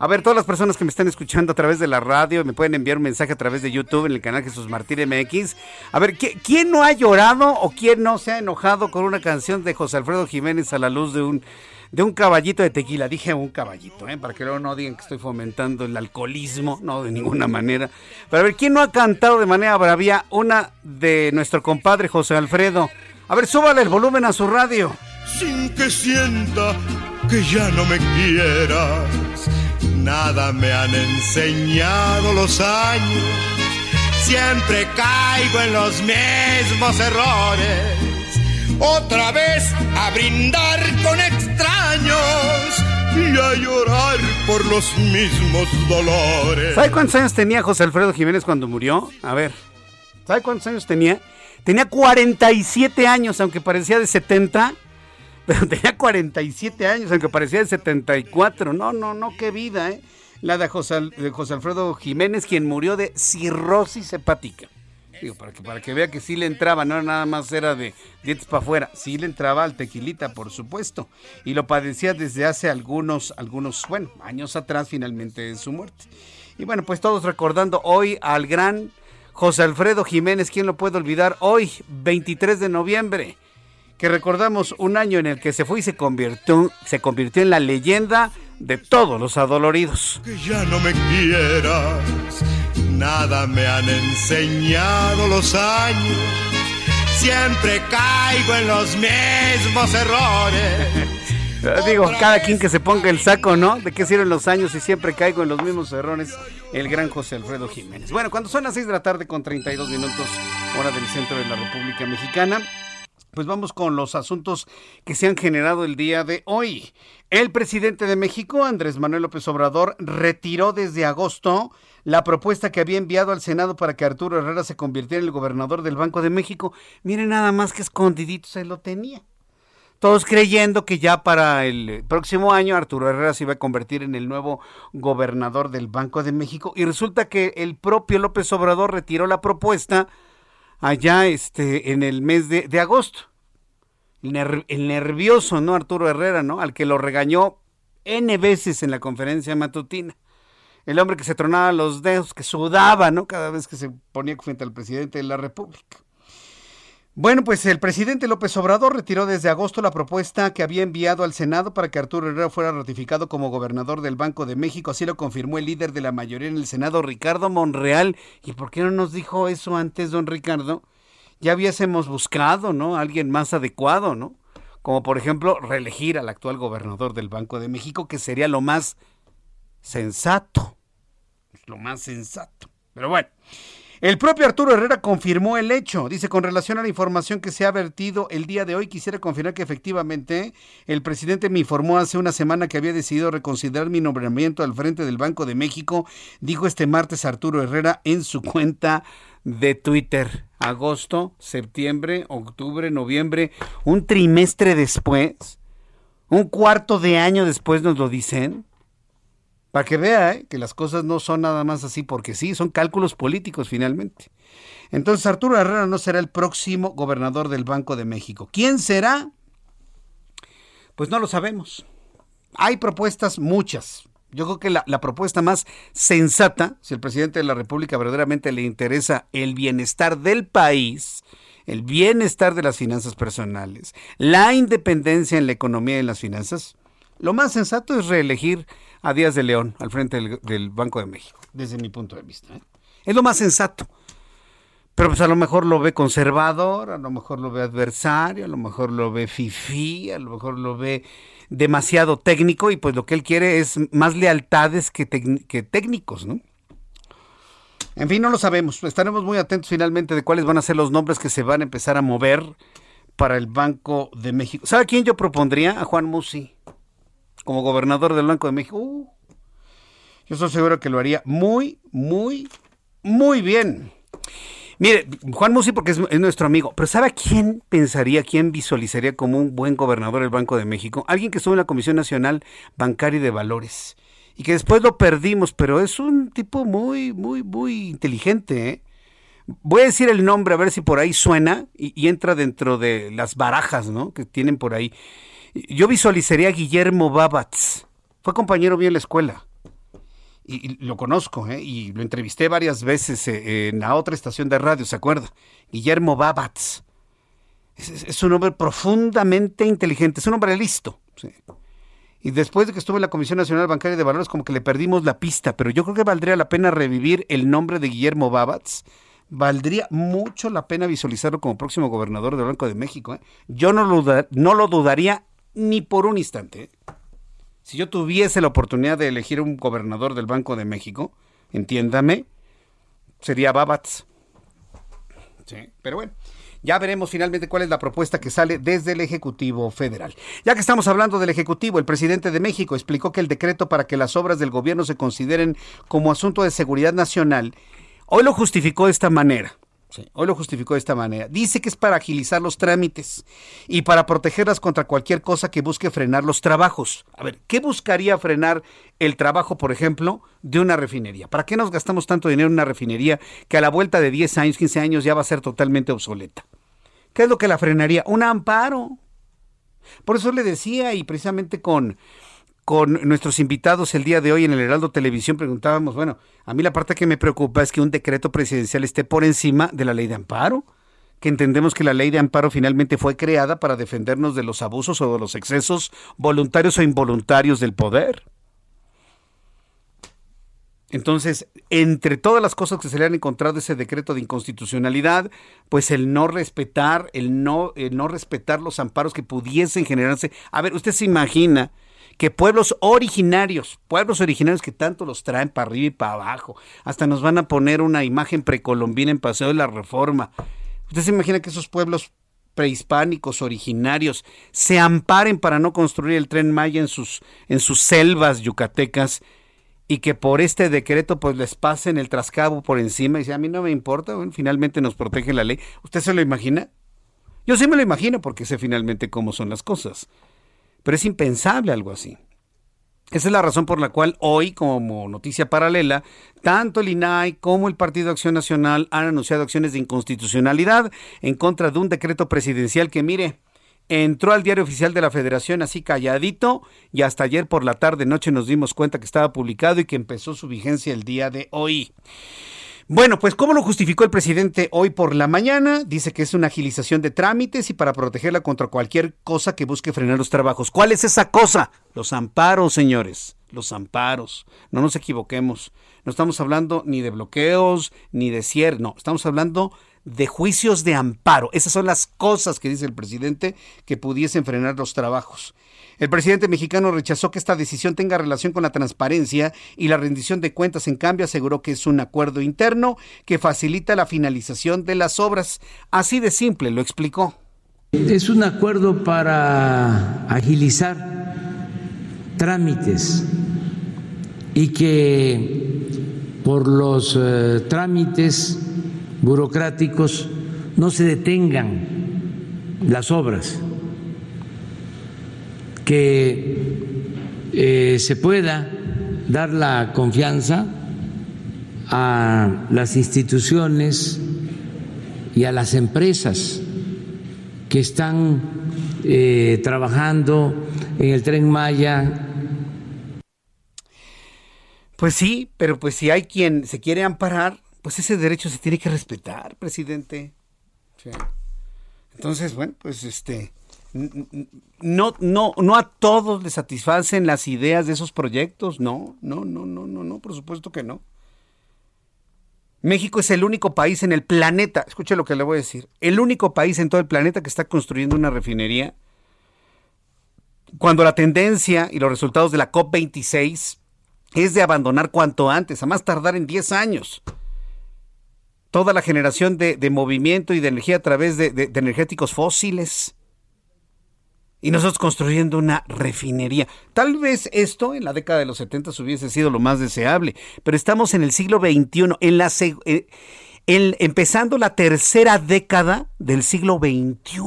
A ver, todas las personas que me están escuchando a través de la radio, me pueden enviar un mensaje a través de YouTube en el canal Jesús Martín MX. A ver, ¿quién no ha llorado o quién no se ha enojado con una canción de José Alfredo Jiménez a la luz de un, de un caballito de tequila? Dije un caballito, ¿eh? para que luego no digan que estoy fomentando el alcoholismo, no, de ninguna manera. Pero a ver, ¿quién no ha cantado de manera bravía una de nuestro compadre José Alfredo? A ver, súbale el volumen a su radio. Sin que sienta que ya no me quieras Nada me han enseñado los años, siempre caigo en los mismos errores. Otra vez a brindar con extraños y a llorar por los mismos dolores. ¿Sabe cuántos años tenía José Alfredo Jiménez cuando murió? A ver, ¿sabe cuántos años tenía? Tenía 47 años, aunque parecía de 70 pero tenía 47 años, aunque parecía de 74. No, no, no, qué vida, ¿eh? La de José, Alfredo Jiménez, quien murió de cirrosis hepática. Para que, para que vea que sí le entraba, no nada más era de dientes para afuera, sí le entraba al tequilita, por supuesto. Y lo padecía desde hace algunos, algunos, bueno, años atrás, finalmente de su muerte. Y bueno, pues todos recordando hoy al gran José Alfredo Jiménez, ¿quién lo puede olvidar? Hoy, 23 de noviembre que recordamos un año en el que se fue y se convirtió, se convirtió en la leyenda de todos los adoloridos. Que ya no me quieras, nada me han enseñado los años, siempre caigo en los mismos errores. Digo, cada quien que se ponga el saco, ¿no? ¿De qué sirven los años y siempre caigo en los mismos errores? El gran José Alfredo Jiménez. Bueno, cuando son las 6 de la tarde con 32 minutos, hora del centro de la República Mexicana, Pues vamos con los asuntos que se han generado el día de hoy. El presidente de México, Andrés Manuel López Obrador, retiró desde agosto la propuesta que había enviado al Senado para que Arturo Herrera se convirtiera en el gobernador del Banco de México. Miren nada más que escondidito se lo tenía. Todos creyendo que ya para el próximo año Arturo Herrera se iba a convertir en el nuevo gobernador del Banco de México. Y resulta que el propio López Obrador retiró la propuesta allá este, en el mes de, agosto. El, nervioso, ¿no? Arturo Herrera, ¿no? Al que lo regañó N veces en la conferencia matutina. El hombre que se tronaba los dedos, que sudaba, ¿no? Cada vez que se ponía frente al presidente de la República. Bueno, pues el presidente López Obrador retiró desde agosto la propuesta que había enviado al Senado para que Arturo Herrera fuera ratificado como gobernador del Banco de México. Así lo confirmó el líder de la mayoría en el Senado, Ricardo Monreal. ¿Y por qué no nos dijo eso antes, don Ricardo? Ya hubiésemos buscado, ¿no? Alguien más adecuado, ¿no? Como por ejemplo, reelegir al actual gobernador del Banco de México, que sería lo más sensato. Lo más sensato. Pero bueno. El propio Arturo Herrera confirmó el hecho. Dice, con relación a la información que se ha vertido el día de hoy, quisiera confirmar que efectivamente el presidente me informó hace una semana que había decidido reconsiderar mi nombramiento al frente del Banco de México, dijo este martes Arturo Herrera en su cuenta de Twitter. Agosto, septiembre, octubre, noviembre, un trimestre después, un cuarto de año después nos lo dicen. Para que vea ¿eh? que las cosas no son nada más así porque sí, son cálculos políticos finalmente. Entonces Arturo Herrera no será el próximo gobernador del Banco de México. ¿Quién será? Pues no lo sabemos. Hay propuestas muchas. Yo creo que la, la, propuesta más sensata, si al presidente de la República verdaderamente le interesa el bienestar del país, el bienestar de las finanzas personales, la independencia en la economía y en las finanzas, lo más sensato es reelegir a Díaz de León al frente del, Banco de México, desde mi punto de vista. ¿eh? Es lo más sensato. Pero pues a lo mejor lo ve conservador, a lo mejor lo ve adversario, a lo mejor lo ve fifí, a lo mejor lo ve demasiado técnico y pues lo que él quiere es más lealtades que, que técnicos, ¿no? En fin, no lo sabemos. Estaremos muy atentos finalmente de cuáles van a ser los nombres que se van a empezar a mover para el Banco de México. ¿Sabe a quién yo propondría? A Juan Musi como gobernador del Banco de México, uh, yo estoy seguro que lo haría muy, muy, muy bien. Mire, Juan Musi porque es, nuestro amigo, pero ¿sabe a quién pensaría, quién visualizaría como un buen gobernador del Banco de México? Alguien que estuvo en la Comisión Nacional Bancaria de Valores y que después lo perdimos, pero es un tipo muy, muy, muy inteligente. ¿eh? Voy a decir el nombre a ver si por ahí suena y, y entra dentro de las barajas ¿no? que tienen por ahí. Yo visualizaría a Guillermo Babatz. Fue compañero mío en la escuela. Y, lo conozco, ¿eh? y lo entrevisté varias veces eh, en la otra estación de radio, ¿se acuerda? Guillermo Babatz. Es, un hombre profundamente inteligente, es un hombre listo. Y después de que estuve en la Comisión Nacional Bancaria de Valores, como que le perdimos la pista, pero yo creo que valdría la pena revivir el nombre de Guillermo Babatz. Valdría mucho la pena visualizarlo como próximo gobernador del Banco de México. ¿eh? Yo no lo, no lo dudaría ni por un instante. Si yo tuviese la oportunidad de elegir un gobernador del Banco de México, entiéndame, sería Babatz. Sí, pero bueno. Ya veremos finalmente cuál es la propuesta que sale desde el Ejecutivo Federal. Ya que estamos hablando del Ejecutivo, el presidente de México explicó que el decreto para que las obras del gobierno se consideren como asunto de seguridad nacional, hoy lo justificó de esta manera hoy lo justificó de esta manera. Dice que es para agilizar los trámites y para protegerlas contra cualquier cosa que busque frenar los trabajos. A ver, ¿qué buscaría frenar el trabajo, por ejemplo, de una refinería? ¿Para qué nos gastamos tanto dinero en una refinería que a la vuelta de 10 años, 15 años ya va a ser totalmente obsoleta? ¿Qué es lo que la frenaría? Un amparo. Por eso le decía, y precisamente con con nuestros invitados el día de hoy en el Heraldo Televisión preguntábamos, bueno, a mí la parte que me preocupa es que un decreto presidencial esté por encima de la ley de amparo, que entendemos que la ley de amparo finalmente fue creada para defendernos de los abusos o de los excesos voluntarios o involuntarios del poder. Entonces, entre todas las cosas que se le han encontrado ese decreto de inconstitucionalidad, pues el no respetar, el no, el no respetar los amparos que pudiesen generarse. A ver, usted se imagina que pueblos originarios, pueblos originarios que tanto los traen para arriba y para abajo, hasta nos van a poner una imagen precolombina en Paseo de la Reforma. ¿Usted se imagina que esos pueblos prehispánicos originarios se amparen para no construir el tren Maya en sus, en sus selvas yucatecas y que por este decreto pues les pasen el trascabo por encima y dice, a mí no me importa, finalmente nos protege la ley. ¿Usted se lo imagina? Yo sí me lo imagino porque sé finalmente cómo son las cosas. Pero es impensable algo así. Esa es la razón por la cual hoy, como noticia paralela, tanto el INAI como el Partido Acción Nacional han anunciado acciones de inconstitucionalidad en contra de un decreto presidencial que, mire, entró al diario oficial de la Federación así calladito y hasta ayer por la tarde noche nos dimos cuenta que estaba publicado y que empezó su vigencia el día de hoy. Bueno, pues ¿cómo lo justificó el presidente hoy por la mañana? Dice que es una agilización de trámites y para protegerla contra cualquier cosa que busque frenar los trabajos. ¿Cuál es esa cosa? Los amparos, señores, los amparos. No nos equivoquemos. No estamos hablando ni de bloqueos, ni de cierre, no, estamos hablando de juicios de amparo. Esas son las cosas que dice el presidente que pudiesen frenar los trabajos. El presidente mexicano rechazó que esta decisión tenga relación con la transparencia y la rendición de cuentas. En cambio, aseguró que es un acuerdo interno que facilita la finalización de las obras. Así de simple, lo explicó. Es un acuerdo para agilizar trámites y que por los eh, trámites burocráticos no se detengan las obras que eh, se pueda dar la confianza a las instituciones y a las empresas que están eh, trabajando en el tren Maya. Pues sí, pero pues si hay quien se quiere amparar, pues ese derecho se tiene que respetar, presidente. Entonces, bueno, pues este, no, no, no a todos les satisfacen las ideas de esos proyectos, no, no, no, no, no, no, por supuesto que no. México es el único país en el planeta, escuche lo que le voy a decir, el único país en todo el planeta que está construyendo una refinería cuando la tendencia y los resultados de la COP26 es de abandonar cuanto antes, a más tardar en 10 años, toda la generación de, movimiento y de energía a través de energéticos fósiles y nosotros construyendo una refinería. Tal vez esto en la década de los 70 hubiese sido lo más deseable, pero estamos en el siglo XXI, en la, eh, empezando la tercera década del siglo XXI.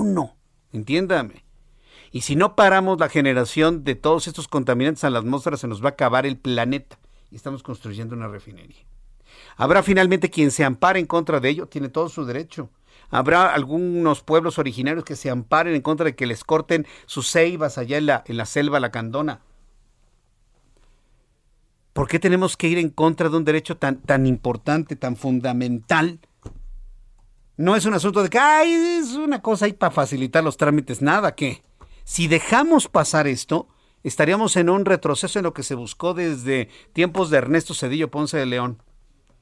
Entiéndame. Y si no paramos la generación de todos estos contaminantes a la atmósfera, se nos va a acabar el planeta. Y estamos construyendo una refinería. Habrá finalmente quien se ampare en contra de ello, tiene todo su derecho. Habrá algunos pueblos originarios que se amparen en contra de que les corten sus ceibas allá en la, en la selva. ¿Por qué tenemos que ir en contra de un derecho tan, tan importante, tan fundamental? No es un asunto de que Ay, es una cosa ahí para facilitar los trámites, nada que. Si dejamos pasar esto, estaríamos en un retroceso en lo que se buscó desde tiempos de Ernesto Cedillo Ponce de León.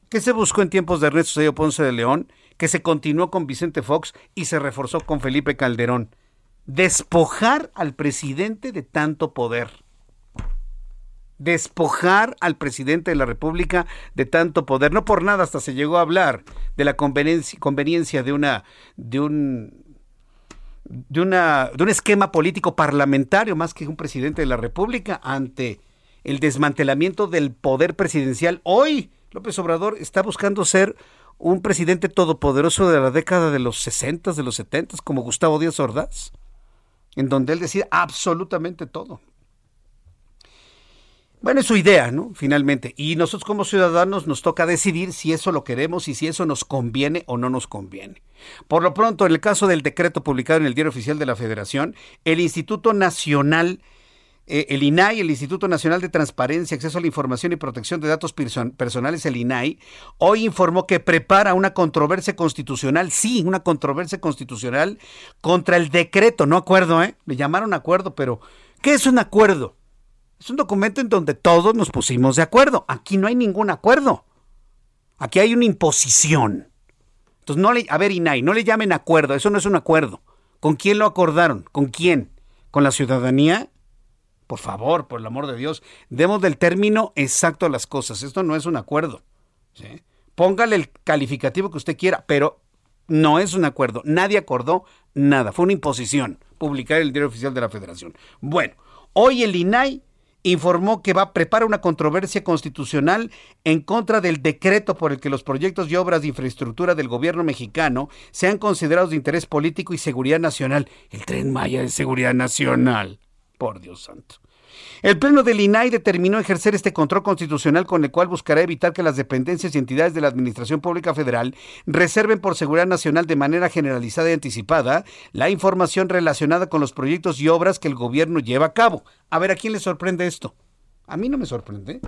¿Qué se buscó en tiempos de Ernesto Cedillo Ponce de León? Que se continuó con Vicente Fox y se reforzó con Felipe Calderón. Despojar al presidente de tanto poder. Despojar al presidente de la República de tanto poder. No por nada hasta se llegó a hablar de la conveniencia, de una de un de, una, de un esquema político parlamentario más que un presidente de la República ante el desmantelamiento del poder presidencial. Hoy López Obrador está buscando ser un presidente todopoderoso de la década de los 60, de los 70, como Gustavo Díaz Ordaz, en donde él decide absolutamente todo. Bueno, es su idea, ¿no? Finalmente. Y nosotros como ciudadanos nos toca decidir si eso lo queremos y si eso nos conviene o no nos conviene. Por lo pronto, en el caso del decreto publicado en el Diario Oficial de la Federación, el Instituto Nacional eh, el INAI, el Instituto Nacional de Transparencia, Acceso a la Información y Protección de Datos Personales, el INAI, hoy informó que prepara una controversia constitucional, sí, una controversia constitucional contra el decreto, no acuerdo, ¿eh? Le llamaron acuerdo, pero ¿qué es un acuerdo? Es un documento en donde todos nos pusimos de acuerdo. Aquí no hay ningún acuerdo. Aquí hay una imposición. Entonces, no le, a ver, INAI, no le llamen acuerdo, eso no es un acuerdo. ¿Con quién lo acordaron? ¿Con quién? ¿Con la ciudadanía? Por favor, por el amor de Dios, demos del término exacto a las cosas. Esto no es un acuerdo. Póngale el calificativo que usted quiera, pero no es un acuerdo. Nadie acordó nada. Fue una imposición publicar el diario oficial de la Federación. Bueno, hoy el INAI informó que va a preparar una controversia constitucional en contra del decreto por el que los proyectos y obras de infraestructura del gobierno mexicano sean considerados de interés político y seguridad nacional. El tren Maya de seguridad nacional. Por Dios santo. El Pleno del INAI determinó ejercer este control constitucional con el cual buscará evitar que las dependencias y entidades de la Administración Pública Federal reserven por seguridad nacional de manera generalizada y anticipada la información relacionada con los proyectos y obras que el gobierno lleva a cabo. A ver, ¿a quién le sorprende esto? A mí no me sorprende.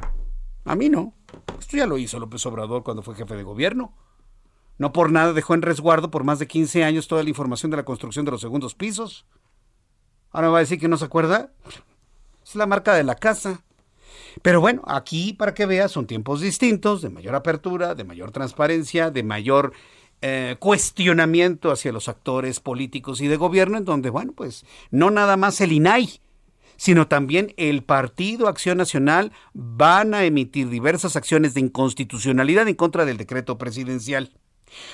A mí no. Esto ya lo hizo López Obrador cuando fue jefe de gobierno. No por nada dejó en resguardo por más de 15 años toda la información de la construcción de los segundos pisos. Ahora va a decir que no se acuerda. Es la marca de la casa. Pero bueno, aquí para que veas son tiempos distintos, de mayor apertura, de mayor transparencia, de mayor eh, cuestionamiento hacia los actores políticos y de gobierno, en donde, bueno, pues no nada más el INAI, sino también el Partido Acción Nacional van a emitir diversas acciones de inconstitucionalidad en contra del decreto presidencial.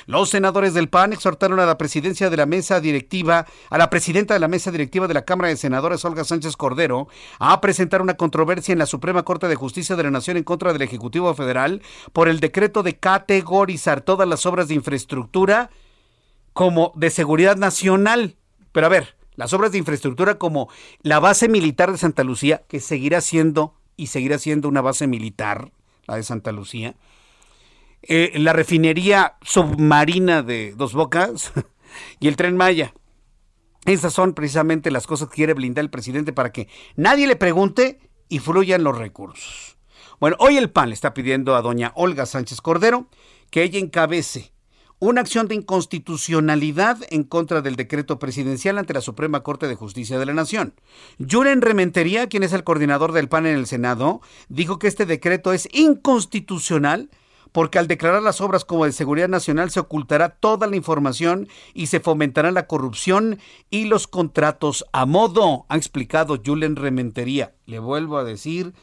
Los senadores del PAN exhortaron a la presidencia de la mesa directiva, a la presidenta de la mesa directiva de la Cámara de Senadores, Olga Sánchez Cordero, a presentar una controversia en la Suprema Corte de Justicia de la Nación en contra del Ejecutivo Federal por el decreto de categorizar todas las obras de infraestructura como de seguridad nacional. Pero a ver, las obras de infraestructura como la base militar de Santa Lucía, que seguirá siendo y seguirá siendo una base militar, la de Santa Lucía, eh, la refinería submarina de Dos Bocas y el tren Maya. Esas son precisamente las cosas que quiere blindar el presidente para que nadie le pregunte y fluyan los recursos. Bueno, hoy el PAN le está pidiendo a doña Olga Sánchez Cordero que ella encabece una acción de inconstitucionalidad en contra del decreto presidencial ante la Suprema Corte de Justicia de la Nación. Juren Rementería, quien es el coordinador del PAN en el Senado, dijo que este decreto es inconstitucional porque al declarar las obras como de seguridad nacional se ocultará toda la información y se fomentará la corrupción y los contratos a modo, ha explicado Julen Rementería. Le vuelvo a decir,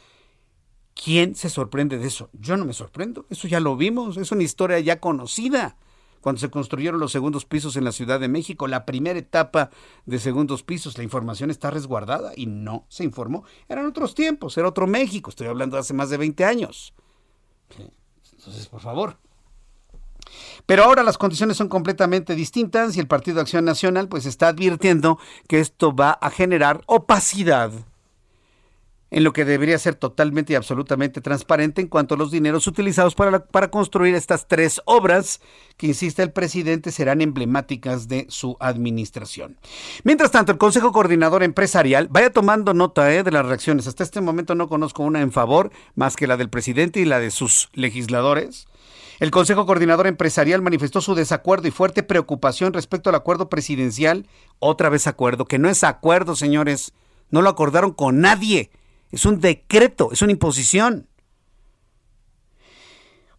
¿quién se sorprende de eso? Yo no me sorprendo, eso ya lo vimos, es una historia ya conocida. Cuando se construyeron los segundos pisos en la Ciudad de México, la primera etapa de segundos pisos, la información está resguardada y no se informó. Eran otros tiempos, era otro México, estoy hablando de hace más de 20 años. Entonces, por favor. Pero ahora las condiciones son completamente distintas y el Partido Acción Nacional pues está advirtiendo que esto va a generar opacidad en lo que debería ser totalmente y absolutamente transparente en cuanto a los dineros utilizados para, para construir estas tres obras que, insiste el presidente, serán emblemáticas de su administración. Mientras tanto, el Consejo Coordinador Empresarial vaya tomando nota eh, de las reacciones. Hasta este momento no conozco una en favor más que la del presidente y la de sus legisladores. El Consejo Coordinador Empresarial manifestó su desacuerdo y fuerte preocupación respecto al acuerdo presidencial. Otra vez acuerdo, que no es acuerdo, señores. No lo acordaron con nadie es un decreto, es una imposición.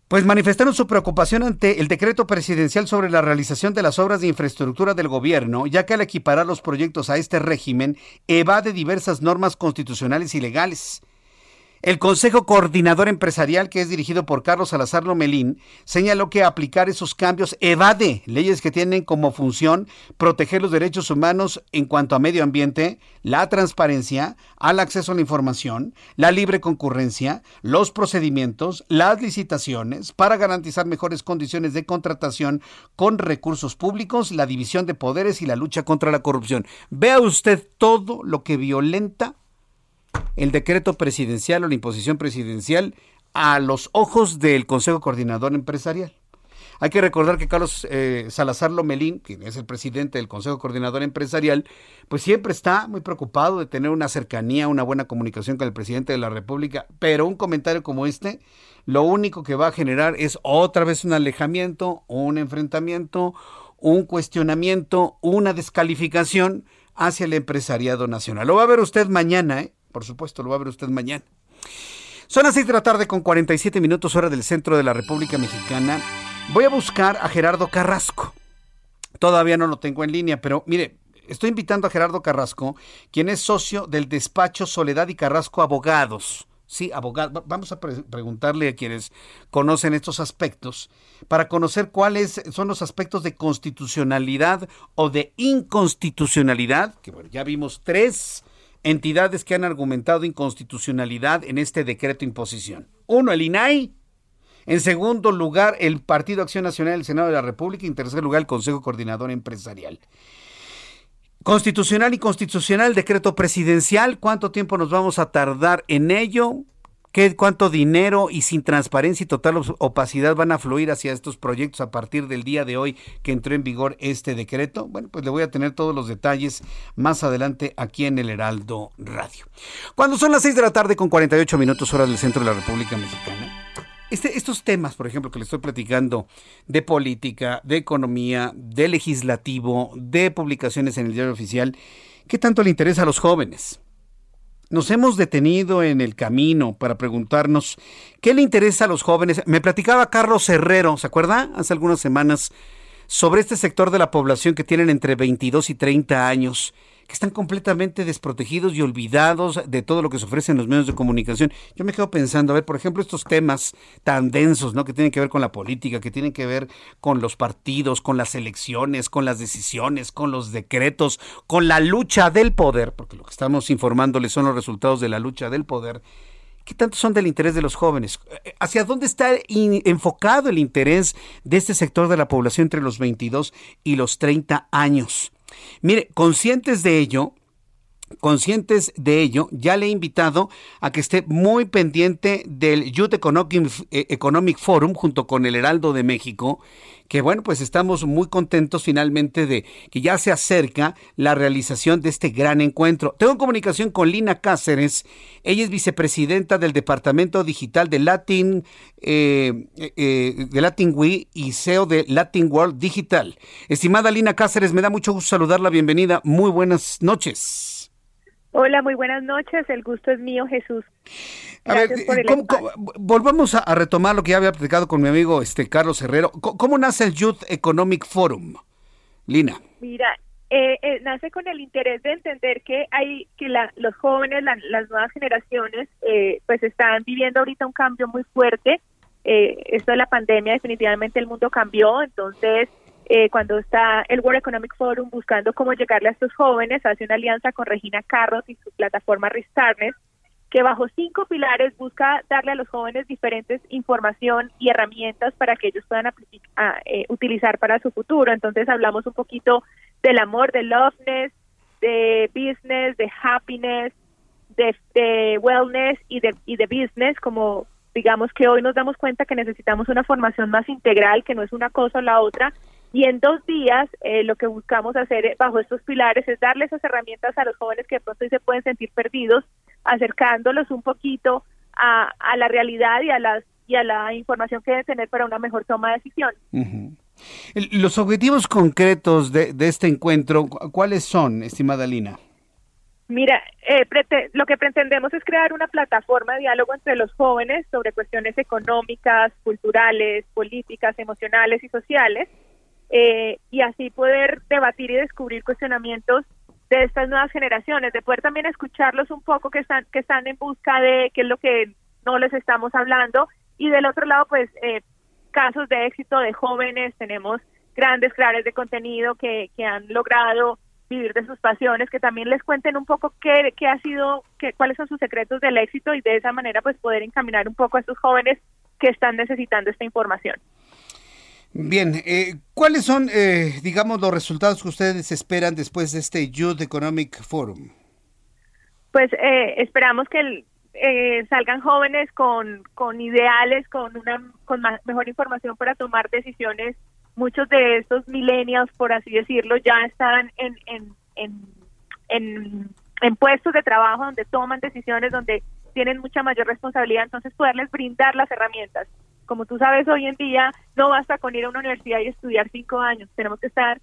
Pues manifestaron su preocupación ante el decreto presidencial sobre la realización de las obras de infraestructura del gobierno, ya que al equiparar los proyectos a este régimen evade diversas normas constitucionales y legales. El Consejo Coordinador Empresarial, que es dirigido por Carlos Salazar Lomelín, señaló que aplicar esos cambios evade leyes que tienen como función proteger los derechos humanos en cuanto a medio ambiente, la transparencia, al acceso a la información, la libre concurrencia, los procedimientos, las licitaciones, para garantizar mejores condiciones de contratación con recursos públicos, la división de poderes y la lucha contra la corrupción. Vea usted todo lo que violenta el decreto presidencial o la imposición presidencial a los ojos del Consejo Coordinador Empresarial. Hay que recordar que Carlos eh, Salazar Lomelín, quien es el presidente del Consejo Coordinador Empresarial, pues siempre está muy preocupado de tener una cercanía, una buena comunicación con el presidente de la República, pero un comentario como este, lo único que va a generar es otra vez un alejamiento, un enfrentamiento, un cuestionamiento, una descalificación hacia el empresariado nacional. Lo va a ver usted mañana, ¿eh? Por supuesto, lo va a ver usted mañana. Son las 6 de la tarde con 47 minutos hora del centro de la República Mexicana. Voy a buscar a Gerardo Carrasco. Todavía no lo tengo en línea, pero mire, estoy invitando a Gerardo Carrasco, quien es socio del despacho Soledad y Carrasco Abogados. Sí, abogado. Vamos a preguntarle a quienes conocen estos aspectos para conocer cuáles son los aspectos de constitucionalidad o de inconstitucionalidad, que bueno, ya vimos tres entidades que han argumentado inconstitucionalidad en este decreto imposición. Uno, el INAI. En segundo lugar, el Partido Acción Nacional del Senado de la República. Y en tercer lugar, el Consejo Coordinador Empresarial. Constitucional y constitucional, decreto presidencial, ¿cuánto tiempo nos vamos a tardar en ello? ¿Qué, ¿Cuánto dinero y sin transparencia y total opacidad van a fluir hacia estos proyectos a partir del día de hoy que entró en vigor este decreto? Bueno, pues le voy a tener todos los detalles más adelante aquí en el Heraldo Radio. Cuando son las 6 de la tarde con 48 minutos hora del centro de la República Mexicana, este, estos temas, por ejemplo, que le estoy platicando de política, de economía, de legislativo, de publicaciones en el diario oficial, ¿qué tanto le interesa a los jóvenes? Nos hemos detenido en el camino para preguntarnos qué le interesa a los jóvenes. Me platicaba Carlos Herrero, ¿se acuerda? Hace algunas semanas sobre este sector de la población que tienen entre 22 y 30 años que están completamente desprotegidos y olvidados de todo lo que se ofrece en los medios de comunicación. Yo me quedo pensando, a ver, por ejemplo, estos temas tan densos, ¿no? Que tienen que ver con la política, que tienen que ver con los partidos, con las elecciones, con las decisiones, con los decretos, con la lucha del poder, porque lo que estamos informándoles son los resultados de la lucha del poder. ¿Qué tanto son del interés de los jóvenes? ¿Hacia dónde está enfocado el interés de este sector de la población entre los 22 y los 30 años? Mire, conscientes de ello, conscientes de ello, ya le he invitado a que esté muy pendiente del Youth eh, Economic, Forum junto con el Heraldo de México, que bueno, pues estamos muy contentos finalmente de que ya se acerca la realización de este gran encuentro. Tengo comunicación con Lina Cáceres, ella es vicepresidenta del Departamento Digital de Latin, eh, eh, de Latin We y CEO de Latin World Digital. Estimada Lina Cáceres, me da mucho gusto saludarla, bienvenida, muy buenas noches. Hola, muy buenas noches. El gusto es mío, Jesús. a ver, volvamos a, retomar lo que ya había platicado con mi amigo este Carlos Herrero. ¿Cómo, nace el Youth Economic Forum, Lina? Mira, eh, eh, nace con el interés de entender que hay que los jóvenes, las nuevas generaciones, eh, pues están viviendo ahorita un cambio muy fuerte. esto de la pandemia, definitivamente el mundo cambió, entonces eh, cuando está el World Economic Forum buscando cómo llegarle a estos jóvenes, hace una alianza con Regina Carros y su plataforma Restarnes, que bajo cinco pilares busca darle a los jóvenes diferentes información y herramientas para que ellos puedan eh, utilizar para su futuro. Entonces hablamos un poquito del amor, de loveness, de business, de happiness, de, de wellness y de, y de business, como digamos que hoy nos damos cuenta que necesitamos una formación más integral, que no es una cosa o la otra, y en dos días eh, lo que buscamos hacer bajo estos pilares es darle esas herramientas a los jóvenes que de pronto se pueden sentir perdidos, acercándolos un poquito a, a la realidad y a, las, y a la información que deben tener para una mejor toma de decisión. Los objetivos concretos de, de, este encuentro, ¿cuáles son, estimada Lina? Mira, eh, lo que pretendemos es crear una plataforma de diálogo entre los jóvenes sobre cuestiones económicas, culturales, políticas, emocionales y sociales eh, y así poder debatir y descubrir cuestionamientos de estas nuevas generaciones, de poder también escucharlos un poco que están que están en busca de qué es lo que no les estamos hablando y del otro lado pues eh, casos de éxito de jóvenes tenemos grandes creadores de contenido que, que han logrado vivir de sus pasiones, que también les cuenten un poco qué, qué ha sido, qué, cuáles son sus secretos del éxito y de esa manera pues poder encaminar un poco a estos jóvenes que están necesitando esta información. Bien, eh, ¿cuáles son, eh, digamos, los resultados que ustedes esperan después de este Youth Economic Forum? Pues eh, esperamos que salgan jóvenes con, con ideales, con una con mejor información para tomar decisiones. Muchos de estos millennials, por así decirlo, ya están en, en, en, en puestos de trabajo donde toman decisiones, donde tienen mucha mayor responsabilidad, entonces poderles brindar las herramientas como tú sabes, hoy en día no basta con ir a una universidad y estudiar cinco años, tenemos que estar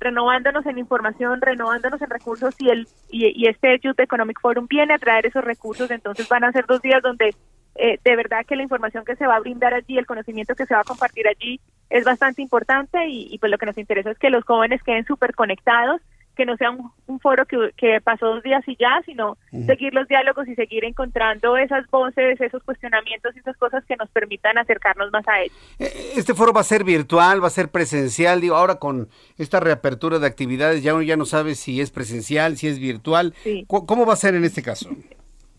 renovándonos en información, renovándonos en recursos y el y, este Youth Economic Forum viene a traer esos recursos, entonces van a ser dos días donde eh, de verdad que la información que se va a brindar allí, el conocimiento que se va a compartir allí es bastante importante y, y pues lo que nos interesa es que los jóvenes queden súper conectados, que no sea un, foro que, que, pasó dos días y ya, sino seguir los diálogos y seguir encontrando esas voces, esos cuestionamientos y esas cosas que nos permitan acercarnos más a ellos. Eh, este foro va a ser virtual, va a ser presencial, digo, ahora con esta reapertura de actividades ya uno ya no sabe si es presencial, si es virtual. ¿Cómo va a ser en este caso?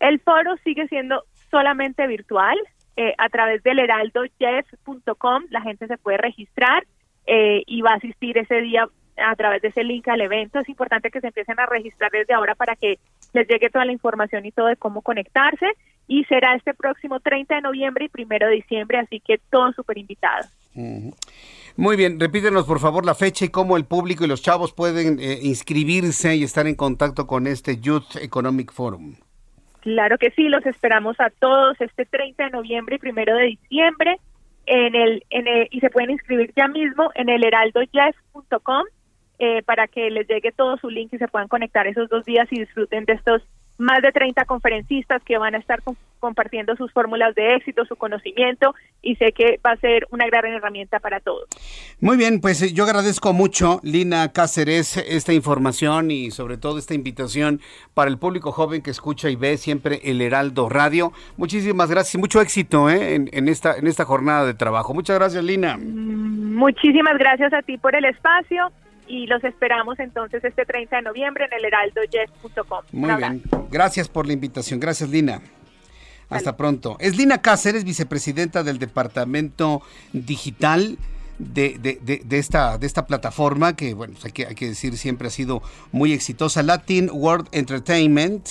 El foro sigue siendo solamente virtual. Eh, a través del heraldojeff.com la gente se puede registrar eh, y va a asistir ese día a través de ese link al evento. Es importante que se empiecen a registrar desde ahora para que les llegue toda la información y todo de cómo conectarse. Y será este próximo 30 de noviembre y 1 de diciembre, así que todos súper invitados. Muy bien, repítenos por favor la fecha y cómo el público y los chavos pueden eh, inscribirse y estar en contacto con este Youth Economic Forum. Claro que sí, los esperamos a todos este 30 de noviembre y 1 de diciembre en el, en el, y se pueden inscribir ya mismo en el heraldoyes.com eh, para que les llegue todo su link y se puedan conectar esos dos días y disfruten de estos más de 30 conferencistas que van a estar compartiendo sus fórmulas de éxito, su conocimiento y sé que va a ser una gran herramienta para todos. Muy bien, pues eh, yo agradezco mucho, Lina Cáceres, esta información y sobre todo esta invitación para el público joven que escucha y ve siempre el Heraldo Radio. Muchísimas gracias y mucho éxito ¿eh? en, esta, en esta jornada de trabajo. Muchas gracias, Lina. Mm, muchísimas gracias a ti por el espacio y los esperamos entonces este 30 de noviembre en el heraldoyes.com. Muy bien, gracias por la invitación, gracias Lina. Hasta pronto. Es Lina Cáceres, vicepresidenta del Departamento Digital de, de, de, esta, de esta plataforma que, bueno, pues hay que, hay que decir, siempre ha sido muy exitosa, Latin World Entertainment,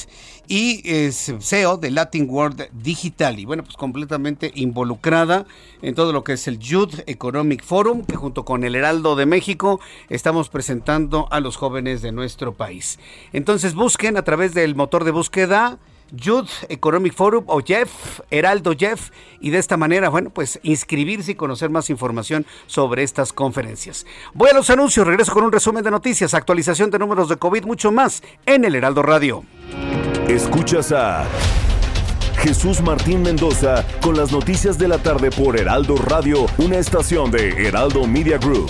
y es CEO de Latin World Digital, y bueno, pues completamente involucrada en todo lo que es el Youth Economic Forum, que junto con el Heraldo de México estamos presentando a los jóvenes de nuestro país. Entonces busquen a través del motor de búsqueda Youth Economic Forum o Jeff, Heraldo Jeff, y de esta manera, bueno, pues inscribirse y conocer más información sobre estas conferencias. Voy a los anuncios, regreso con un resumen de noticias, actualización de números de COVID, mucho más en el Heraldo Radio. Escuchas a Jesús Martín Mendoza con las noticias de la tarde por Heraldo Radio, una estación de Heraldo Media Group.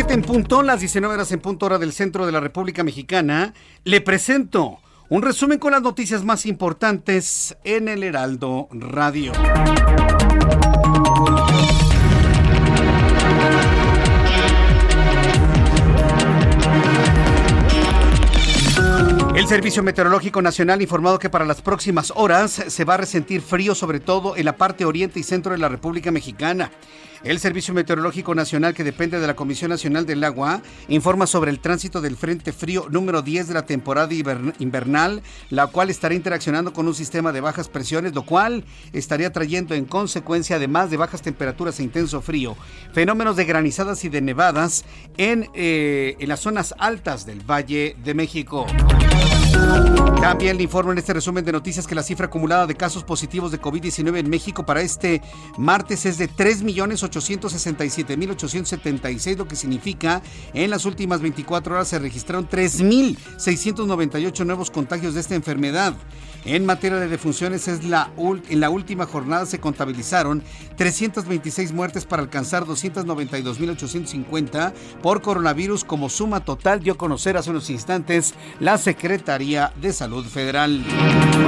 7 en punto, las 19 horas en punto hora del centro de la República Mexicana. Le presento un resumen con las noticias más importantes en el Heraldo Radio. El Servicio Meteorológico Nacional ha informado que para las próximas horas se va a resentir frío, sobre todo en la parte oriente y centro de la República Mexicana. El Servicio Meteorológico Nacional, que depende de la Comisión Nacional del Agua, informa sobre el tránsito del Frente Frío número 10 de la temporada invernal, la cual estará interaccionando con un sistema de bajas presiones, lo cual estaría trayendo en consecuencia, además de bajas temperaturas e intenso frío, fenómenos de granizadas y de nevadas en, eh, en las zonas altas del Valle de México. También le informo en este resumen de noticias que la cifra acumulada de casos positivos de COVID-19 en México para este martes es de 3.867.876, lo que significa en las últimas 24 horas se registraron 3.698 nuevos contagios de esta enfermedad. En materia de defunciones, es la en la última jornada se contabilizaron 326 muertes para alcanzar 292.850 por coronavirus como suma total dio a conocer hace unos instantes la Secretaría de Salud Federal.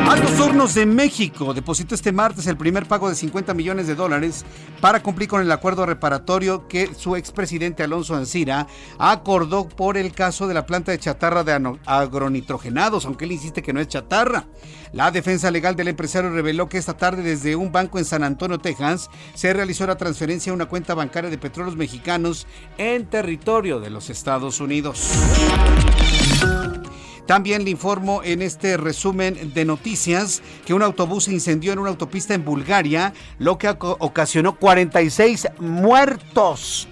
Altos Hornos de México depositó este martes el primer pago de 50 millones de dólares para cumplir con el acuerdo reparatorio que su expresidente Alonso Ancira acordó por el caso de la planta de chatarra de agronitrogenados, aunque él insiste que no es chatarra. La defensa legal del empresario reveló que esta tarde desde un banco en San Antonio, Texas, se realizó la transferencia a una cuenta bancaria de petróleos mexicanos en territorio de los Estados Unidos. También le informo en este resumen de noticias que un autobús se incendió en una autopista en Bulgaria, lo que ocasionó 46 muertos.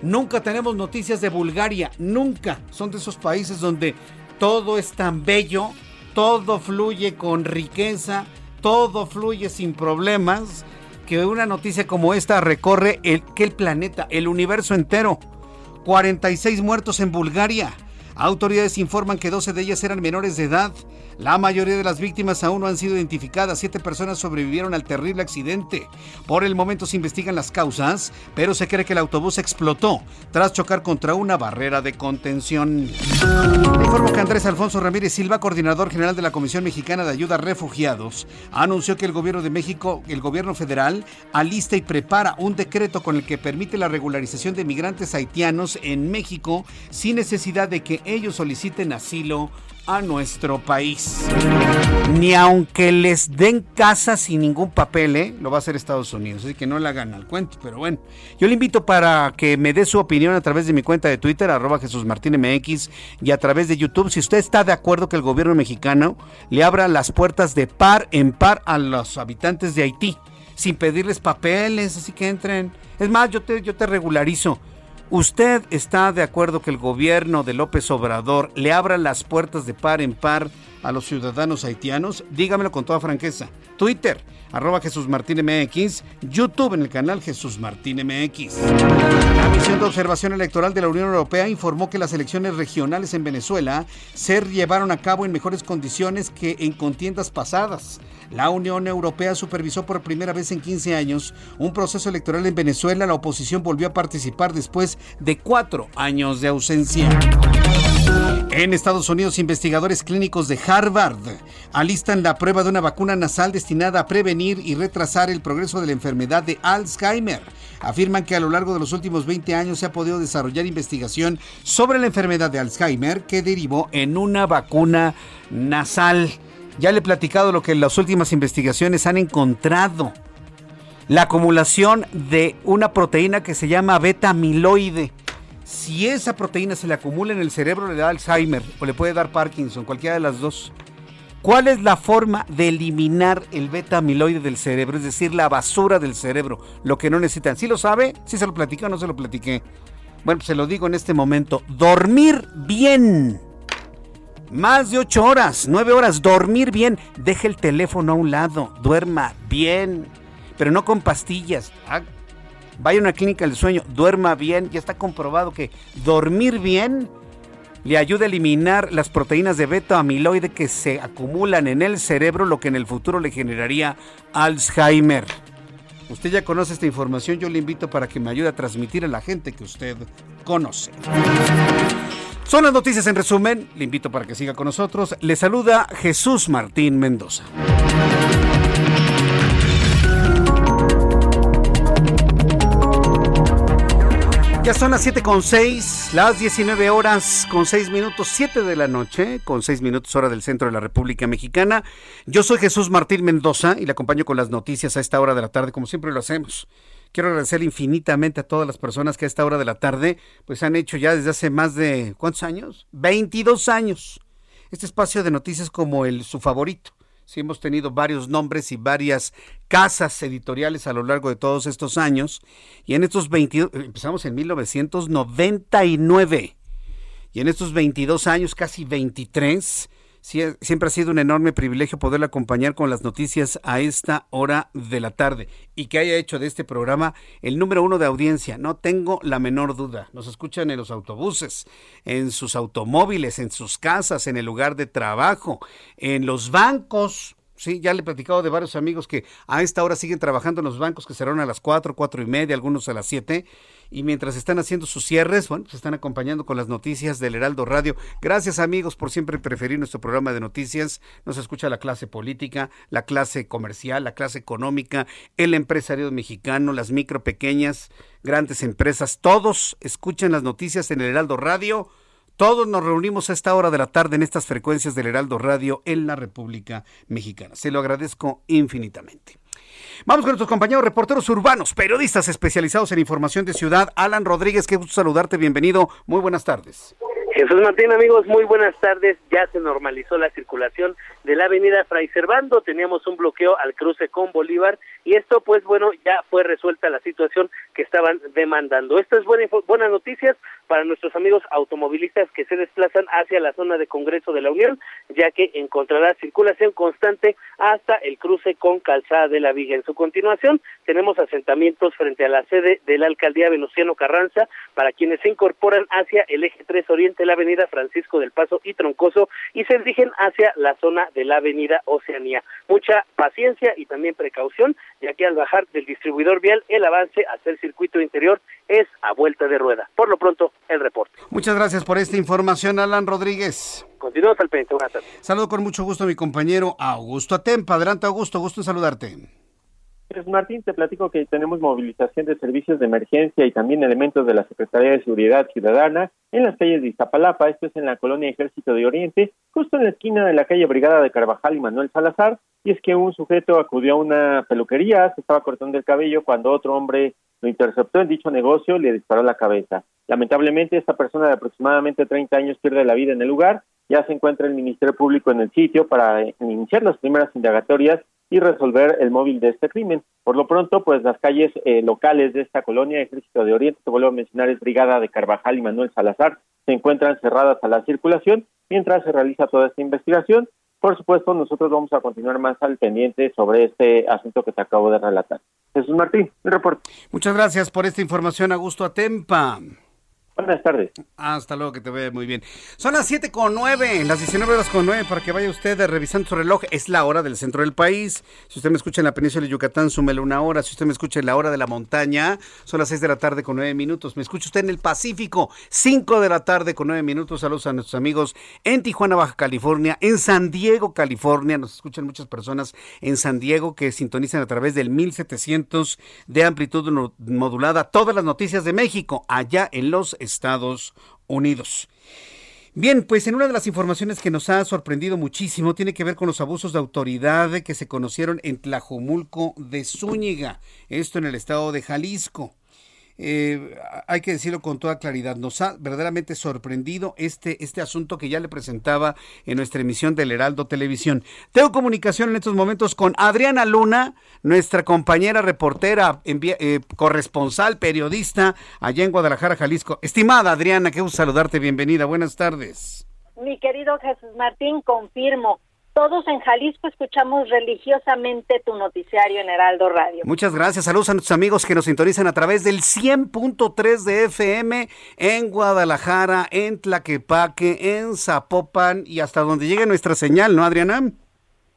Nunca tenemos noticias de Bulgaria, nunca. Son de esos países donde todo es tan bello, todo fluye con riqueza, todo fluye sin problemas, que una noticia como esta recorre el, que el planeta, el universo entero. 46 muertos en Bulgaria. Autoridades informan que 12 de ellas eran menores de edad. La mayoría de las víctimas aún no han sido identificadas. Siete personas sobrevivieron al terrible accidente. Por el momento se investigan las causas, pero se cree que el autobús explotó tras chocar contra una barrera de contención. informo que Andrés Alfonso Ramírez Silva, coordinador general de la Comisión Mexicana de Ayuda a Refugiados, anunció que el gobierno de México, el gobierno federal, alista y prepara un decreto con el que permite la regularización de migrantes haitianos en México sin necesidad de que ellos soliciten asilo a nuestro país. Ni aunque les den casa sin ningún papel, ¿eh? lo va a hacer Estados Unidos, así que no le hagan al cuento. Pero bueno, yo le invito para que me dé su opinión a través de mi cuenta de Twitter, arroba Jesús Martín MX, y a través de YouTube, si usted está de acuerdo que el gobierno mexicano le abra las puertas de par en par a los habitantes de Haití, sin pedirles papeles, así que entren. Es más, yo te, yo te regularizo ¿Usted está de acuerdo que el gobierno de López Obrador le abra las puertas de par en par a los ciudadanos haitianos? Dígamelo con toda franqueza. Twitter, arroba Jesús Martín MX, YouTube en el canal Jesús Martín MX. La misión de observación electoral de la Unión Europea informó que las elecciones regionales en Venezuela se llevaron a cabo en mejores condiciones que en contiendas pasadas. La Unión Europea supervisó por primera vez en 15 años un proceso electoral en Venezuela. La oposición volvió a participar después de cuatro años de ausencia. En Estados Unidos, investigadores clínicos de Harvard alistan la prueba de una vacuna nasal destinada a prevenir y retrasar el progreso de la enfermedad de Alzheimer. Afirman que a lo largo de los últimos 20 años se ha podido desarrollar investigación sobre la enfermedad de Alzheimer que derivó en una vacuna nasal. Ya le he platicado lo que las últimas investigaciones han encontrado. La acumulación de una proteína que se llama beta amiloide. Si esa proteína se le acumula en el cerebro, le da Alzheimer o le puede dar Parkinson, cualquiera de las dos. ¿Cuál es la forma de eliminar el beta amiloide del cerebro? Es decir, la basura del cerebro, lo que no necesitan. ¿Sí lo sabe? ¿Sí se lo platiqué o no se lo platiqué? Bueno, se lo digo en este momento. Dormir bien. Más de ocho horas, nueve horas, dormir bien. Deje el teléfono a un lado, duerma bien, pero no con pastillas. Ah, vaya a una clínica del sueño, duerma bien. Ya está comprobado que dormir bien le ayuda a eliminar las proteínas de beta amiloide que se acumulan en el cerebro, lo que en el futuro le generaría Alzheimer. Usted ya conoce esta información, yo le invito para que me ayude a transmitir a la gente que usted conoce. Son las noticias en resumen. Le invito para que siga con nosotros. Le saluda Jesús Martín Mendoza. Ya son las 7 con 6, las 19 horas con 6 minutos, 7 de la noche, con 6 minutos hora del centro de la República Mexicana. Yo soy Jesús Martín Mendoza y le acompaño con las noticias a esta hora de la tarde, como siempre lo hacemos. Quiero agradecer infinitamente a todas las personas que a esta hora de la tarde pues han hecho ya desde hace más de ¿cuántos años? 22 años. Este espacio de noticias como el su favorito. Sí hemos tenido varios nombres y varias casas editoriales a lo largo de todos estos años y en estos 22 empezamos en 1999. Y en estos 22 años, casi 23, siempre ha sido un enorme privilegio poderle acompañar con las noticias a esta hora de la tarde y que haya hecho de este programa el número uno de audiencia. No tengo la menor duda. Nos escuchan en los autobuses, en sus automóviles, en sus casas, en el lugar de trabajo, en los bancos. Sí, ya le he platicado de varios amigos que a esta hora siguen trabajando en los bancos que cerraron a las cuatro, cuatro y media, algunos a las siete y mientras están haciendo sus cierres, bueno, se están acompañando con las noticias del Heraldo Radio. Gracias amigos por siempre preferir nuestro programa de noticias. Nos escucha la clase política, la clase comercial, la clase económica, el empresario mexicano, las micro, pequeñas, grandes empresas. Todos escuchan las noticias en el Heraldo Radio. Todos nos reunimos a esta hora de la tarde en estas frecuencias del Heraldo Radio en la República Mexicana. Se lo agradezco infinitamente. Vamos con nuestros compañeros reporteros urbanos, periodistas especializados en información de ciudad. Alan Rodríguez, qué gusto saludarte, bienvenido. Muy buenas tardes. Jesús Martín, amigos, muy buenas tardes. Ya se normalizó la circulación de la avenida Fray Servando. Teníamos un bloqueo al cruce con Bolívar y esto, pues bueno, ya fue resuelta la situación que estaban demandando. Esto es buena, buenas noticias para nuestros amigos automovilistas que se desplazan hacia la zona de Congreso de la Unión, ya que encontrará circulación constante hasta el cruce con Calzada de la Viga. En su continuación, tenemos asentamientos frente a la sede de la alcaldía Venustiano Carranza para quienes se incorporan hacia el eje 3 Oriente la avenida Francisco del Paso y Troncoso y se dirigen hacia la zona de la avenida Oceanía. Mucha paciencia y también precaución, ya que al bajar del distribuidor vial el avance hacia el circuito interior es a vuelta de rueda. Por lo pronto, el reporte. Muchas gracias por esta información, Alan Rodríguez. Continuamos al pendiente. Buenas tardes. Saludo con mucho gusto a mi compañero Augusto Atempa. Adelante, Augusto. Gusto en saludarte. Martín, te platico que tenemos movilización de servicios de emergencia y también elementos de la Secretaría de Seguridad Ciudadana en las calles de Iztapalapa, esto es en la colonia Ejército de Oriente, justo en la esquina de la calle Brigada de Carvajal y Manuel Salazar, y es que un sujeto acudió a una peluquería, se estaba cortando el cabello cuando otro hombre lo interceptó en dicho negocio y le disparó la cabeza. Lamentablemente, esta persona de aproximadamente 30 años pierde la vida en el lugar. Ya se encuentra el Ministerio Público en el sitio para iniciar las primeras indagatorias y resolver el móvil de este crimen. Por lo pronto, pues las calles eh, locales de esta colonia, Ejército de Oriente, que vuelvo a mencionar, es Brigada de Carvajal y Manuel Salazar, se encuentran cerradas a la circulación mientras se realiza toda esta investigación. Por supuesto, nosotros vamos a continuar más al pendiente sobre este asunto que te acabo de relatar. Jesús Martín, mi reporte. Muchas gracias por esta información, Augusto Atempa. Buenas tardes. Hasta luego, que te vea muy bien. Son las 7 con 9, las 19 horas con 9, para que vaya usted revisando su reloj. Es la hora del centro del país. Si usted me escucha en la península de Yucatán, súmele una hora. Si usted me escucha en la hora de la montaña, son las 6 de la tarde con 9 minutos. Me escucha usted en el Pacífico, 5 de la tarde con 9 minutos. Saludos a nuestros amigos en Tijuana, Baja California, en San Diego, California. Nos escuchan muchas personas en San Diego que sintonizan a través del 1700 de amplitud modulada. Todas las noticias de México, allá en los Estados Unidos. Bien, pues en una de las informaciones que nos ha sorprendido muchísimo tiene que ver con los abusos de autoridad que se conocieron en Tlajomulco de Zúñiga, esto en el estado de Jalisco eh, hay que decirlo con toda claridad, nos ha verdaderamente sorprendido este, este asunto que ya le presentaba en nuestra emisión del Heraldo Televisión. Tengo comunicación en estos momentos con Adriana Luna, nuestra compañera reportera, eh, corresponsal, periodista allá en Guadalajara, Jalisco. Estimada Adriana, qué gusto saludarte, bienvenida, buenas tardes. Mi querido Jesús Martín, confirmo, todos en Jalisco escuchamos religiosamente tu noticiario en Heraldo Radio. Muchas gracias. Saludos a nuestros amigos que nos sintonizan a través del 100.3 de FM en Guadalajara, en Tlaquepaque, en Zapopan y hasta donde llegue nuestra señal, ¿no, Adriana?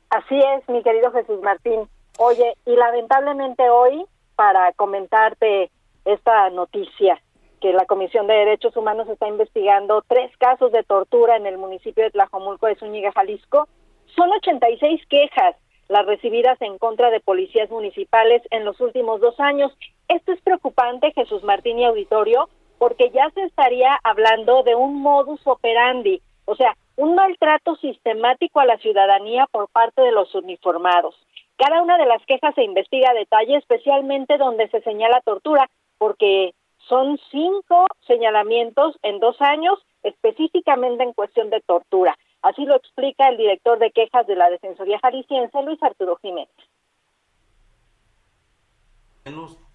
Así es, mi querido Jesús Martín. Oye, y lamentablemente hoy, para comentarte esta noticia, que la Comisión de Derechos Humanos está investigando tres casos de tortura en el municipio de Tlajomulco de Zúñiga, Jalisco, son 86 quejas las recibidas en contra de policías municipales en los últimos dos años. Esto es preocupante, Jesús Martín y Auditorio, porque ya se estaría hablando de un modus operandi, o sea, un maltrato sistemático a la ciudadanía por parte de los uniformados. Cada una de las quejas se investiga a detalle, especialmente donde se señala tortura, porque son cinco señalamientos en dos años, específicamente en cuestión de tortura. Así lo explica el director de quejas de la Defensoría Jalisciense, Luis Arturo Jiménez.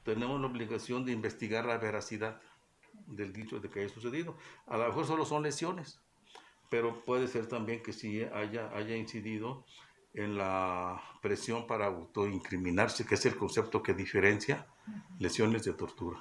Tenemos la obligación de investigar la veracidad del dicho de que haya sucedido. A lo mejor solo son lesiones, pero puede ser también que sí haya, haya incidido en la presión para autoincriminarse, que es el concepto que diferencia lesiones de tortura.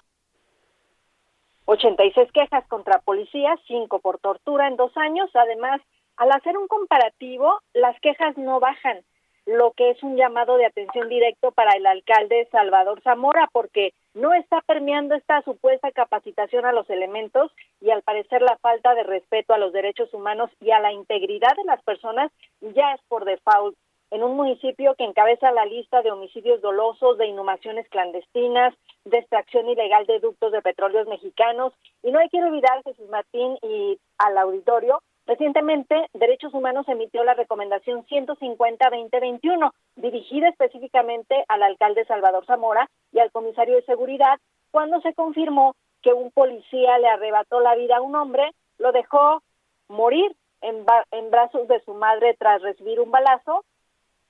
86 quejas contra policías, 5 por tortura en dos años. Además, al hacer un comparativo, las quejas no bajan, lo que es un llamado de atención directo para el alcalde Salvador Zamora, porque no está permeando esta supuesta capacitación a los elementos y al parecer la falta de respeto a los derechos humanos y a la integridad de las personas ya es por default en un municipio que encabeza la lista de homicidios dolosos, de inhumaciones clandestinas, de extracción ilegal de ductos de petróleos mexicanos. Y no hay que olvidar, Jesús Martín, y al auditorio, recientemente Derechos Humanos emitió la recomendación 150-2021, dirigida específicamente al alcalde Salvador Zamora y al comisario de seguridad, cuando se confirmó que un policía le arrebató la vida a un hombre, lo dejó morir en, en brazos de su madre tras recibir un balazo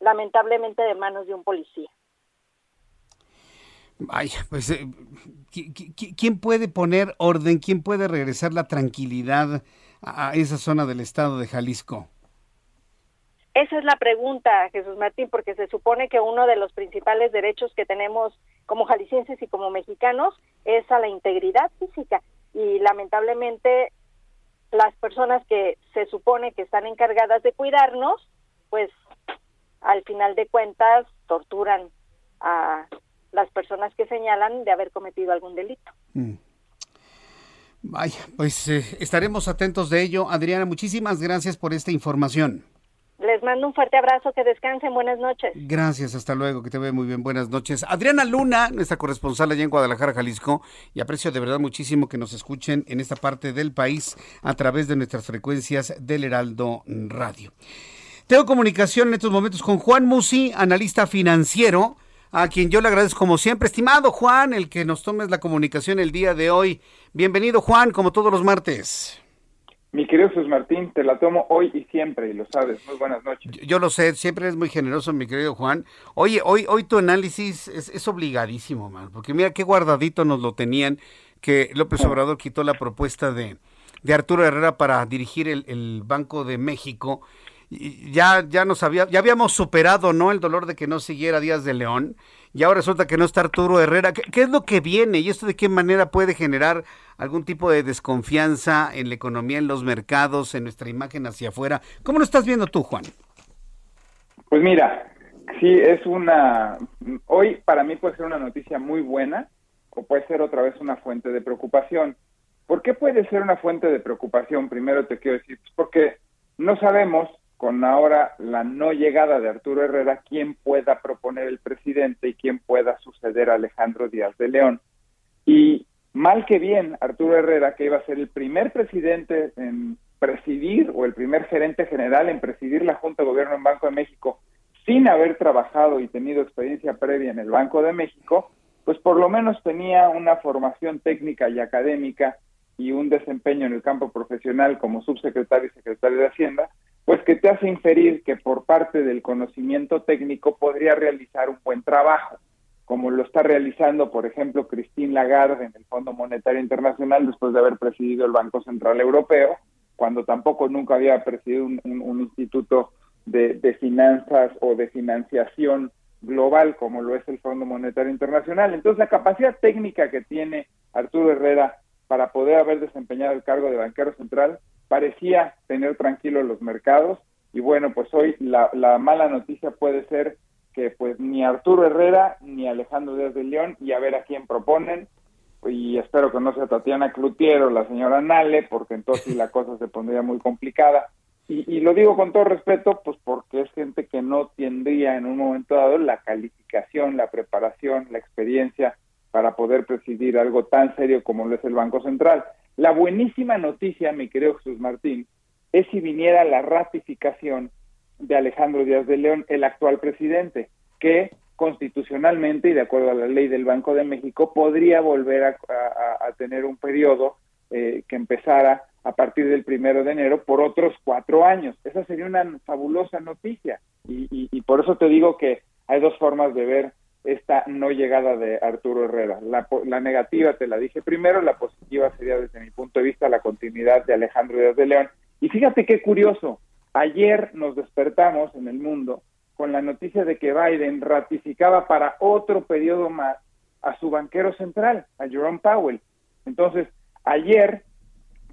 lamentablemente de manos de un policía. Ay, pues, eh, ¿quién puede poner orden? ¿Quién puede regresar la tranquilidad a esa zona del estado de Jalisco? Esa es la pregunta, Jesús Martín, porque se supone que uno de los principales derechos que tenemos como jaliscienses y como mexicanos es a la integridad física. Y lamentablemente las personas que se supone que están encargadas de cuidarnos, pues al final de cuentas torturan a las personas que señalan de haber cometido algún delito. Mm. Vaya, pues eh, estaremos atentos de ello. Adriana, muchísimas gracias por esta información. Les mando un fuerte abrazo, que descansen, buenas noches. Gracias, hasta luego, que te ve muy bien, buenas noches. Adriana Luna, nuestra corresponsal allá en Guadalajara, Jalisco, y aprecio de verdad muchísimo que nos escuchen en esta parte del país a través de nuestras frecuencias del Heraldo Radio. Tengo comunicación en estos momentos con Juan Musi, analista financiero, a quien yo le agradezco como siempre. Estimado Juan, el que nos tomes la comunicación el día de hoy. Bienvenido Juan, como todos los martes. Mi querido Jesús Martín, te la tomo hoy y siempre, y lo sabes. Muy buenas noches. Yo, lo sé, siempre es muy generoso, mi querido Juan. Oye, hoy, hoy tu análisis es, obligadísimo, man, porque mira qué guardadito nos lo tenían, que López Obrador quitó la propuesta de, de Arturo Herrera para dirigir el, el Banco de México ya, ya nos había, ya habíamos superado, ¿no? El dolor de que no siguiera Díaz de León. Y ahora resulta que no está Arturo Herrera. ¿Qué, es lo que viene? ¿Y esto de qué manera puede generar algún tipo de desconfianza en la economía, en los mercados, en nuestra imagen hacia afuera? ¿Cómo lo estás viendo tú, Juan? Pues mira, sí, es una... Hoy para mí puede ser una noticia muy buena o puede ser otra vez una fuente de preocupación. ¿Por qué puede ser una fuente de preocupación? Primero te quiero decir, pues porque no sabemos con ahora la no llegada de Arturo Herrera, quién pueda proponer el presidente y quién pueda suceder a Alejandro Díaz de León. Y mal que bien, Arturo Herrera, que iba a ser el primer presidente en presidir o el primer gerente general en presidir la Junta de Gobierno en Banco de México, sin haber trabajado y tenido experiencia previa en el Banco de México, pues por lo menos tenía una formación técnica y académica y un desempeño en el campo profesional como subsecretario y secretario de Hacienda, pues que te hace inferir que por parte del conocimiento técnico podría realizar un buen trabajo, como lo está realizando, por ejemplo, Christine Lagarde en el Fondo Monetario Internacional después de haber presidido el Banco Central Europeo, cuando tampoco nunca había presidido un, instituto de, de finanzas o de financiación global como lo es el Fondo Monetario Internacional. Entonces, la capacidad técnica que tiene Arturo Herrera para poder haber desempeñado el cargo de banquero central parecía tener tranquilos los mercados. Y bueno, pues hoy la, la mala noticia puede ser que pues ni Arturo Herrera ni Alejandro Díaz de León y a ver a quién proponen. Y espero que no sea Tatiana Cloutier o la señora Nale porque entonces la cosa se pondría muy complicada. Y, y, lo digo con todo respeto pues porque es gente que no tendría en un momento dado la calificación, la preparación, la experiencia para poder presidir algo tan serio como lo es el Banco Central. La buenísima noticia, mi querido Jesús Martín, es si viniera la ratificación de Alejandro Díaz de León, el actual presidente, que constitucionalmente y de acuerdo a la ley del Banco de México podría volver a, tener un periodo eh, que empezara a partir del primero de enero por otros cuatro años. Esa sería una fabulosa noticia y por eso te digo que hay dos formas de ver esta no llegada de Arturo Herrera. La, negativa te la dije primero, la positiva sería desde mi punto de vista la continuidad de Alejandro Díaz de León Y fíjate qué curioso, ayer nos despertamos en el mundo con la noticia de que Biden ratificaba para otro periodo más a su banquero central, a Jerome Powell. Entonces, ayer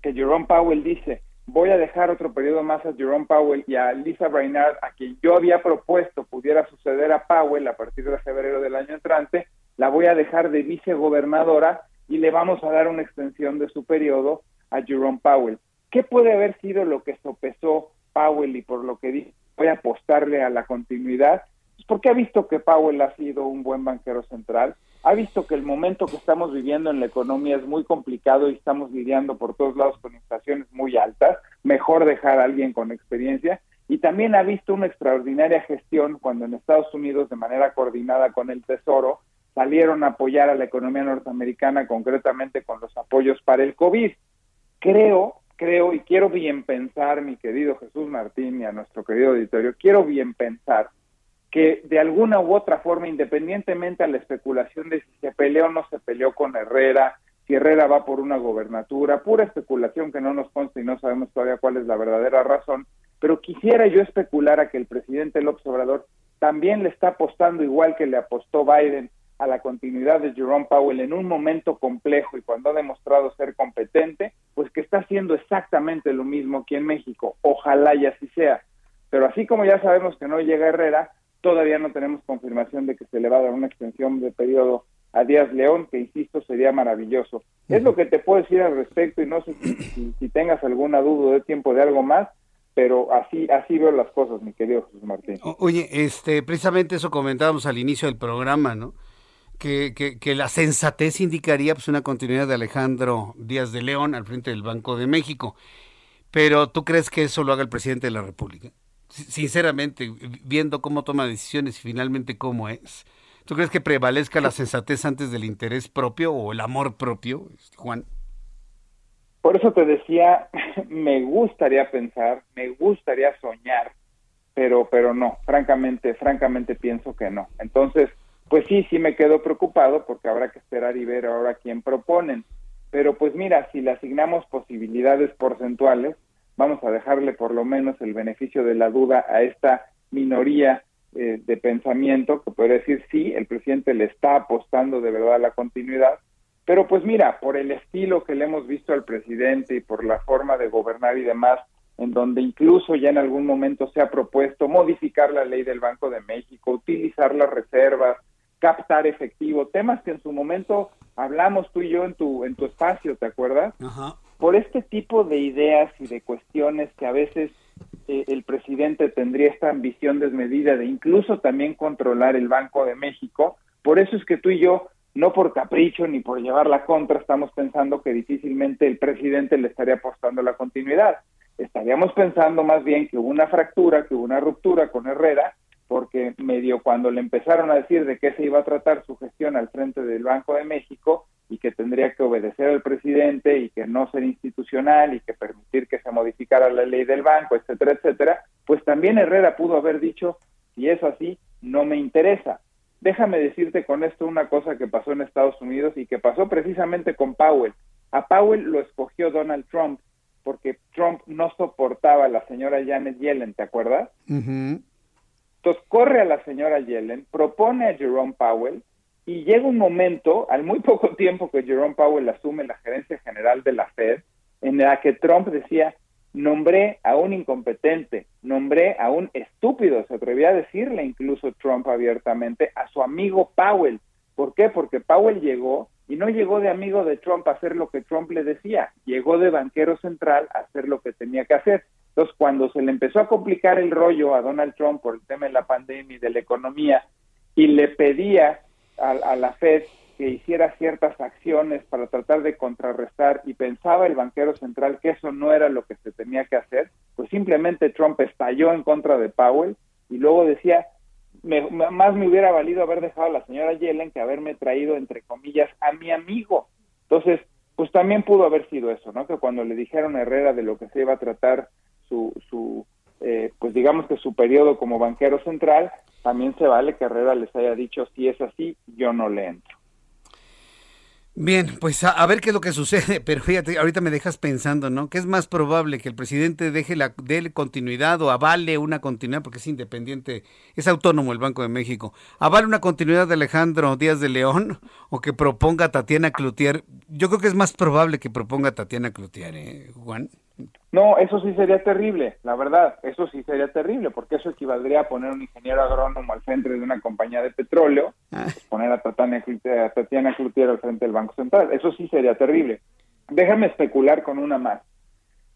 que Jerome Powell dice, voy a dejar otro periodo más a Jerome Powell y a Lisa Brainard, a quien yo había propuesto pudiera suceder a Powell a partir de febrero del año entrante, la voy a dejar de vicegobernadora y le vamos a dar una extensión de su periodo a Jerome Powell. ¿Qué puede haber sido lo que sopesó Powell y por lo que dice voy a apostarle a la continuidad? Pues porque ha visto que Powell ha sido un buen banquero central, ha visto que el momento que estamos viviendo en la economía es muy complicado y estamos lidiando por todos lados con inflaciones muy altas, mejor dejar a alguien con experiencia, y también ha visto una extraordinaria gestión cuando en Estados Unidos, de manera coordinada con el Tesoro, salieron a apoyar a la economía norteamericana, concretamente con los apoyos para el COVID. Creo, creo y quiero bien pensar, mi querido Jesús Martín y a nuestro querido auditorio, quiero bien pensar que de alguna u otra forma, independientemente a la especulación de si se peleó o no se peleó con Herrera, si Herrera va por una gobernatura, pura especulación que no nos consta y no sabemos todavía cuál es la verdadera razón, pero quisiera yo especular a que el presidente López Obrador también le está apostando igual que le apostó Biden a la continuidad de Jerome Powell en un momento complejo y cuando ha demostrado ser competente, pues que está haciendo exactamente lo mismo aquí en México. Ojalá y así sea. Pero así como ya sabemos que no llega Herrera, Todavía no tenemos confirmación de que se le va a dar una extensión de periodo a Díaz León, que insisto sería maravilloso. Es lo que te puedo decir al respecto y no sé si, tengas alguna duda de tiempo de algo más, pero así así veo las cosas, mi querido Jesús Martín. oye, este, precisamente eso comentábamos al inicio del programa, ¿no? Que, que, que, la sensatez indicaría pues una continuidad de Alejandro Díaz de León al frente del Banco de México. Pero ¿tú crees que eso lo haga el presidente de la República? Sinceramente, viendo cómo toma decisiones y finalmente cómo es, ¿tú crees que prevalezca la sensatez antes del interés propio o el amor propio, este, Juan? Por eso te decía, me gustaría pensar, me gustaría soñar, pero, pero no, francamente, francamente pienso que no. Entonces, pues sí, sí me quedo preocupado porque habrá que esperar y ver ahora quién proponen. Pero pues mira, si le asignamos posibilidades porcentuales, vamos a dejarle por lo menos el beneficio de la duda a esta minoría eh, de pensamiento que puede decir sí, el presidente le está apostando de verdad a la continuidad, pero pues mira, por el estilo que le hemos visto al presidente y por la forma de gobernar y demás, en donde incluso ya en algún momento se ha propuesto modificar la ley del Banco de México, utilizar las reservas, captar efectivo, temas que en su momento hablamos tú y yo en tu en tu espacio, ¿te acuerdas? Ajá por este tipo de ideas y de cuestiones que a veces eh, el presidente tendría esta ambición desmedida de incluso también controlar el Banco de México, por eso es que tú y yo, no por capricho ni por llevar la contra, estamos pensando que difícilmente el presidente le estaría apostando la continuidad. Estaríamos pensando más bien que hubo una fractura, que hubo una ruptura con Herrera, porque medio cuando le empezaron a decir de qué se iba a tratar su gestión al frente del Banco de México, y que tendría que obedecer al presidente y que no ser institucional y que permitir que se modificara la ley del banco, etcétera, etcétera, pues también Herrera pudo haber dicho, si es así, no me interesa. Déjame decirte con esto una cosa que pasó en Estados Unidos y que pasó precisamente con Powell. A Powell lo escogió Donald Trump porque Trump no soportaba a la señora Janet Yellen, ¿te acuerdas? Entonces corre a la señora Yellen, propone a Jerome Powell, y llega un momento, al muy poco tiempo que Jerome Powell asume la gerencia general de la Fed, en la que Trump decía, nombré a un incompetente, nombré a un estúpido, se atrevía a decirle incluso Trump abiertamente a su amigo Powell. ¿Por qué? Porque Powell llegó y no llegó de amigo de Trump a hacer lo que Trump le decía, llegó de banquero central a hacer lo que tenía que hacer. Entonces, cuando se le empezó a complicar el rollo a Donald Trump por el tema de la pandemia y de la economía, y le pedía a, la Fed que hiciera ciertas acciones para tratar de contrarrestar y pensaba el banquero central que eso no era lo que se tenía que hacer, pues simplemente Trump estalló en contra de Powell y luego decía, más me hubiera valido haber dejado a la señora Yellen que haberme traído, entre comillas, a mi amigo. Entonces, pues también pudo haber sido eso, ¿no? Que cuando le dijeron a Herrera de lo que se iba a tratar su, su eh, pues digamos que su periodo como banquero central, también se vale que Herrera les haya dicho, si es así, yo no le entro. Bien, pues a, ver qué es lo que sucede, pero fíjate, ahorita me dejas pensando, ¿no? ¿Qué es más probable que el presidente deje la dé continuidad o avale una continuidad porque es independiente, es autónomo el Banco de México, avale una continuidad de Alejandro Díaz de León o que proponga a Tatiana Cloutier? Yo creo que es más probable que proponga a Tatiana Cloutier, ¿eh, Juan? No, eso sí sería terrible, la verdad, eso sí sería terrible, porque eso equivaldría a poner un ingeniero agrónomo al frente de una compañía de petróleo, ah. pues poner a Tatiana, a Tatiana Cloutier al frente del Banco Central, eso sí sería terrible. Déjame especular con una más.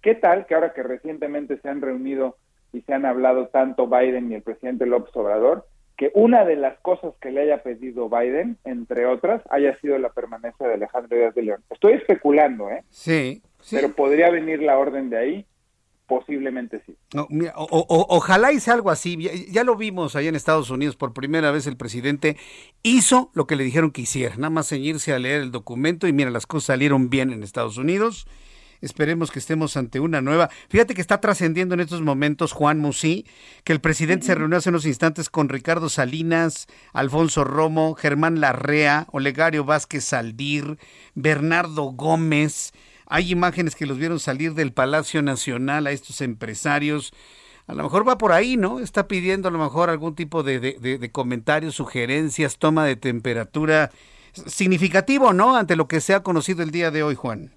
¿Qué tal que ahora que recientemente se han reunido y se han hablado tanto Biden y el presidente López Obrador, que una de las cosas que le haya pedido Biden, entre otras, haya sido la permanencia de Alejandro Díaz de León? Estoy especulando, ¿eh? Sí. Pero podría venir la orden de ahí, posiblemente sí. ojalá hice algo así. Ya, lo vimos allá en Estados Unidos por primera vez el presidente hizo lo que le dijeron que hiciera, nada más ceñirse a leer el documento y mira, las cosas salieron bien en Estados Unidos. Esperemos que estemos ante una nueva. Fíjate que está trascendiendo en estos momentos Juan Musí, que el presidente se reunió hace unos instantes con Ricardo Salinas, Alfonso Romo, Germán Larrea, Olegario Vázquez Saldir, Bernardo Gómez, hay imágenes que los vieron salir del Palacio Nacional a estos empresarios. A lo mejor va por ahí, ¿no? Está pidiendo a lo mejor algún tipo de, de, comentarios, sugerencias, toma de temperatura significativo, ¿no? Ante lo que se ha conocido el día de hoy, Juan.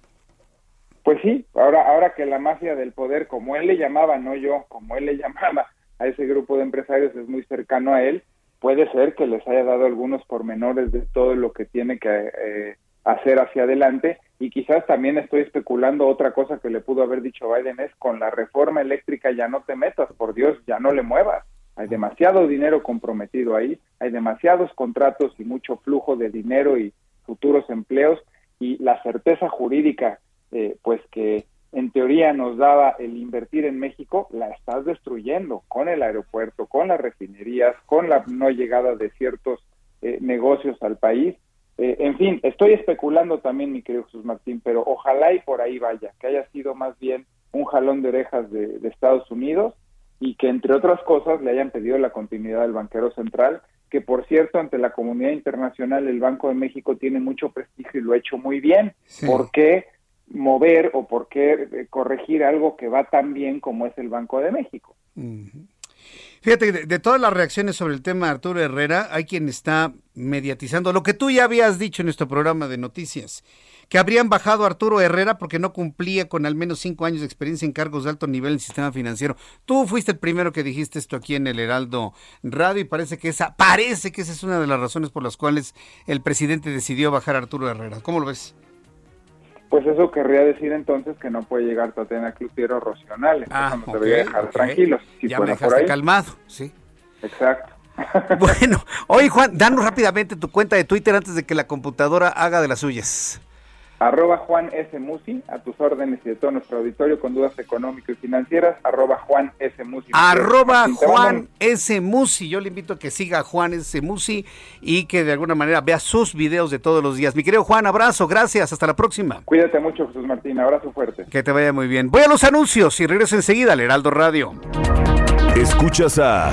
Pues sí, ahora, ahora que la mafia del poder, como él le llamaba, no yo, como él le llamaba a ese grupo de empresarios, es muy cercano a él, puede ser que les haya dado algunos pormenores de todo lo que tiene que eh, hacer hacia adelante. Y quizás también estoy especulando otra cosa que le pudo haber dicho Biden es con la reforma eléctrica ya no te metas, por Dios, ya no le muevas. Hay demasiado dinero comprometido ahí, hay demasiados contratos y mucho flujo de dinero y futuros empleos. Y la certeza jurídica, eh, pues que en teoría nos daba el invertir en México, la estás destruyendo con el aeropuerto, con las refinerías, con la no llegada de ciertos eh, negocios al país eh, en fin, estoy especulando también, mi querido Jesús Martín, pero ojalá y por ahí vaya, que haya sido más bien un jalón de orejas de, Estados Unidos y que, entre otras cosas, le hayan pedido la continuidad del banquero central, que, por cierto, ante la comunidad internacional, el Banco de México tiene mucho prestigio y lo ha hecho muy bien. ¿Por qué mover o por qué eh, corregir algo que va tan bien como es el Banco de México? Fíjate, de, todas las reacciones sobre el tema de Arturo Herrera, hay quien está mediatizando lo que tú ya habías dicho en nuestro programa de noticias, que habrían bajado a Arturo Herrera porque no cumplía con al menos cinco años de experiencia en cargos de alto nivel en el sistema financiero. Tú fuiste el primero que dijiste esto aquí en el Heraldo Radio y parece que esa, parece que esa es una de las razones por las cuales el presidente decidió bajar a Arturo Herrera. ¿Cómo lo ves? Pues eso querría decir entonces que no puede llegar Tatiana Clutiero Rocional. Ah, nos debería dejar tranquilos. Si ya me dejaste calmado, sí. Exacto. bueno, oye Juan, danos rápidamente tu cuenta de Twitter antes de que la computadora haga de las suyas. Arroba Juan S. Musi, a tus órdenes y de todo nuestro auditorio con dudas económicas y financieras, arroba Juan S. Musi. Arroba Juan S. Musi. Yo le invito a que siga a Juan S. Musi y que de alguna manera vea sus videos de todos los días. Mi querido Juan, abrazo, gracias, hasta la próxima. Cuídate mucho, Jesús Martín, abrazo fuerte. Que te vaya muy bien. Voy a los anuncios y regreso enseguida al Heraldo Radio. Escuchas a...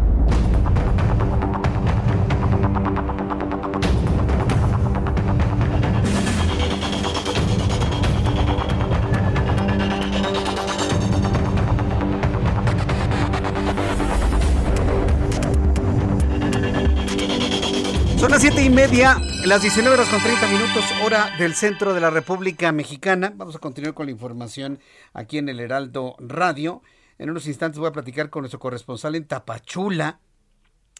Media, las 19 horas con 30 minutos, hora del centro de la República Mexicana. Vamos a continuar con la información aquí en el Heraldo Radio. En unos instantes voy a platicar con nuestro corresponsal en Tapachula,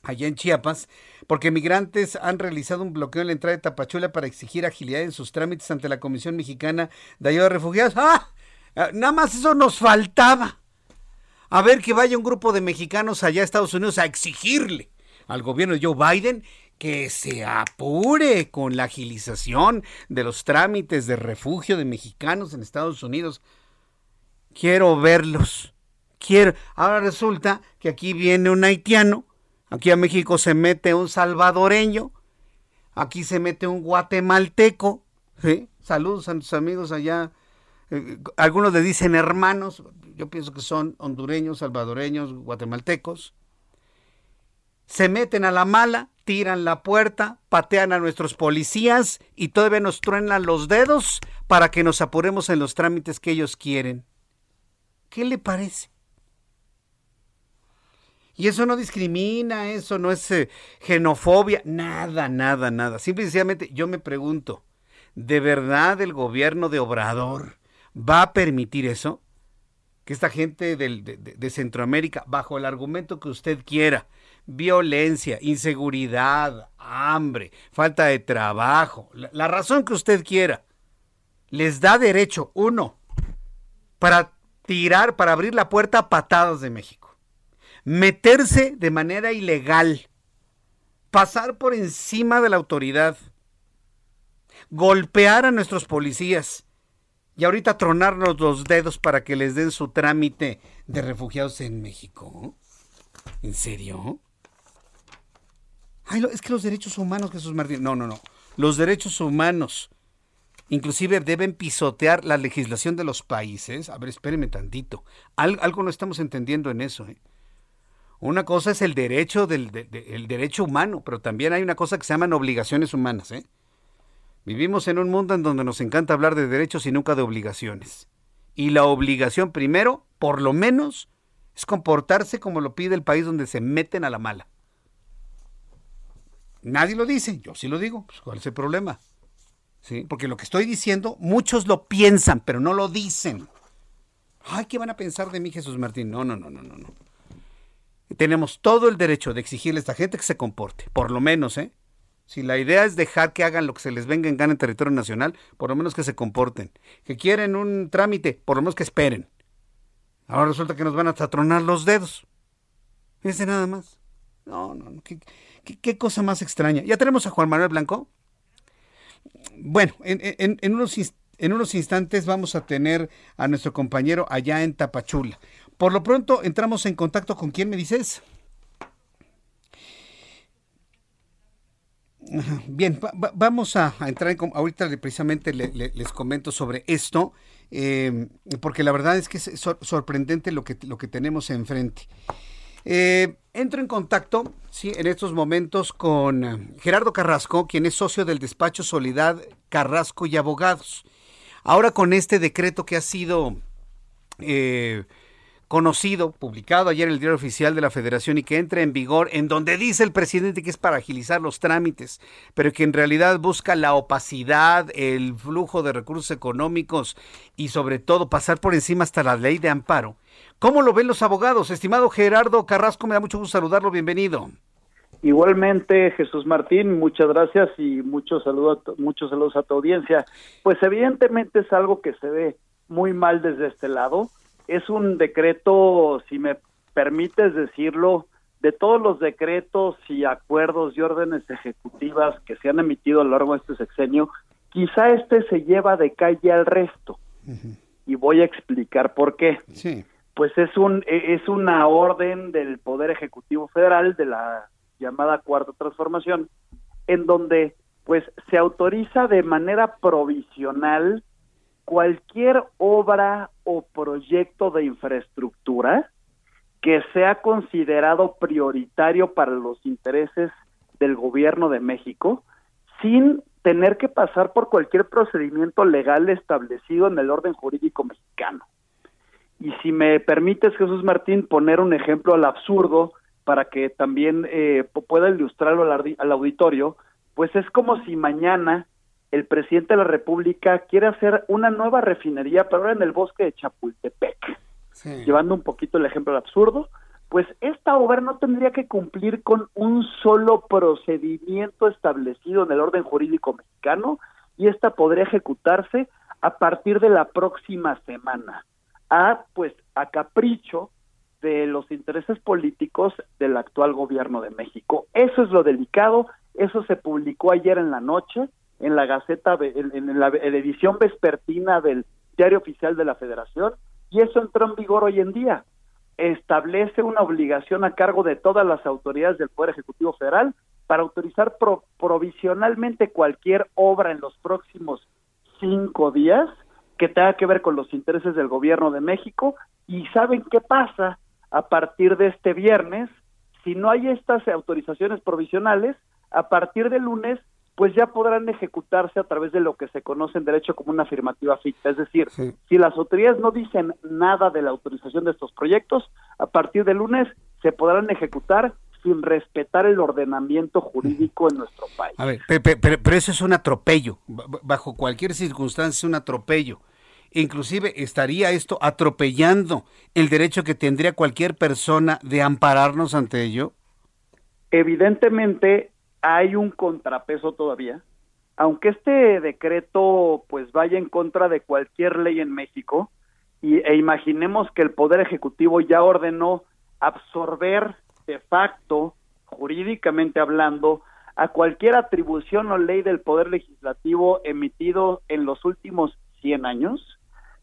allá en Chiapas, porque migrantes han realizado un bloqueo en la entrada de Tapachula para exigir agilidad en sus trámites ante la Comisión Mexicana de Ayuda a Refugiados. ¡Ah! Ah, nada más eso nos faltaba. A ver que vaya un grupo de mexicanos allá a Estados Unidos a exigirle al gobierno de Joe Biden que se apure con la agilización de los trámites de refugio de mexicanos en Estados Unidos. Quiero verlos. Quiero. Ahora resulta que aquí viene un haitiano, aquí a México se mete un salvadoreño, aquí se mete un guatemalteco. Saludos a nuestros amigos allá. Eh, algunos le dicen hermanos, yo pienso que son hondureños, salvadoreños, guatemaltecos. Se meten a la mala, tiran la puerta, patean a nuestros policías y todavía nos truenan los dedos para que nos apuremos en los trámites que ellos quieren. ¿Qué le parece? Y eso no discrimina, eso no es eh, xenofobia, nada, nada, nada. Simplemente yo me pregunto, ¿de verdad el gobierno de Obrador va a permitir eso? Que esta gente de, Centroamérica, bajo el argumento que usted quiera, violencia, inseguridad, hambre, falta de trabajo, la razón que usted quiera, les da derecho, uno, para tirar, para abrir la puerta a patadas de México. Meterse de manera ilegal. Pasar por encima de la autoridad. Golpear a nuestros policías. Y ahorita tronarnos los dedos para que les den su trámite de refugiados en México. ¿En serio? Es que los derechos humanos, Jesús Martín. No, no, no. Los derechos humanos inclusive deben pisotear la legislación de los países. A ver, espérenme tantito. algo no estamos entendiendo en eso. ¿eh? Una cosa es el derecho del derecho humano, pero también hay una cosa que se llaman obligaciones humanas. ¿eh? Vivimos en un mundo en donde nos encanta hablar de derechos y nunca de obligaciones. Y la obligación primero, por lo menos, es comportarse como lo pide el país donde se meten a la mala. Nadie lo dice, yo sí lo digo. Pues, ¿Cuál es el problema? ¿sí? Porque lo que estoy diciendo, muchos lo piensan, pero no lo dicen. Ay, ¿qué van a pensar de mí, Jesús Martín? No, no, no, no, no, no. Tenemos todo el derecho de exigirle a esta gente que se comporte, por lo menos, ¿eh? Si la idea es dejar que hagan lo que se les venga en gana en territorio nacional, por lo menos que se comporten. Que quieren un trámite, por lo menos que esperen. Ahora resulta que nos van a tronar los dedos. Ese nada más. No, no, no. Cosa más extraña. ¿Ya tenemos a Juan Manuel Blanco? Bueno, en, unos, instantes vamos a tener a nuestro compañero allá en Tapachula. Por lo pronto entramos en contacto con quién me dices. Bien, vamos a, entrar en, ahorita precisamente les comento sobre esto, eh, porque la verdad es que es sorprendente lo que, lo que tenemos enfrente. Eh, entro en contacto sí, en estos momentos con eh, Gerardo Carrasco, quien es socio del despacho Solidad Carrasco y Abogados. Ahora con este decreto que ha sido eh, conocido, publicado ayer en el diario oficial de la Federación y que entra en vigor, en donde dice el presidente que es para agilizar los trámites, pero que en realidad busca la opacidad, el flujo de recursos económicos y sobre todo pasar por encima hasta la ley de amparo ¿Cómo lo ven los abogados? Estimado Gerardo Carrasco, me da mucho gusto saludarlo, bienvenido. Igualmente, Jesús Martín, muchas gracias y muchos saludos, muchos saludos a tu audiencia. Pues evidentemente es algo que se ve muy mal desde este lado. Es un decreto, si me permites decirlo, de todos los decretos y acuerdos y órdenes ejecutivas que se han emitido a lo largo de este sexenio, quizá este se lleva de calle al resto. Y voy a explicar por qué. Sí pues es un e, es una orden del poder ejecutivo federal de la llamada cuarta transformación en donde pues se autoriza de manera provisional cualquier obra o proyecto de infraestructura que sea considerado prioritario para los intereses del gobierno de México sin tener que pasar por cualquier procedimiento legal establecido en el orden jurídico mexicano. Y si me permites, Jesús Martín, poner un ejemplo al absurdo para que también eh, pueda ilustrarlo al, auditorio, pues es como si mañana el presidente de la República quiere hacer una nueva refinería, pero ahora en el bosque de Chapultepec. Llevando un poquito el ejemplo al absurdo, pues esta obra no tendría que cumplir con un solo procedimiento establecido en el orden jurídico mexicano y esta podría ejecutarse a partir de la próxima semana, a pues a capricho de los intereses políticos del actual gobierno de México. Eso es lo delicado, eso se publicó ayer en la noche en la Gaceta, en, la, edición vespertina del Diario Oficial de la Federación, y eso entró en vigor hoy en día. Establece una obligación a cargo de todas las autoridades del Poder Ejecutivo Federal para autorizar provisionalmente cualquier obra en los próximos cinco días que tenga que ver con los intereses del gobierno de México. ¿Y saben qué pasa? A partir de este viernes, si no hay estas autorizaciones provisionales, a partir del lunes pues ya podrán ejecutarse a través de lo que se conoce en derecho como una afirmativa ficta. Es decir, si las autoridades no dicen nada de la autorización de estos proyectos, a partir del lunes se podrán ejecutar sin respetar el ordenamiento jurídico en nuestro país. A ver, pero, eso es un atropello. Bajo cualquier circunstancia es un atropello. Inclusive estaría esto atropellando el derecho que tendría cualquier persona de ampararnos ante ello. Evidentemente, hay un contrapeso todavía. Aunque este decreto pues vaya en contra de cualquier ley en México y, e imaginemos que el Poder Ejecutivo ya ordenó absorber de facto, jurídicamente hablando, a cualquier atribución o ley del Poder Legislativo emitido en los últimos 100 años,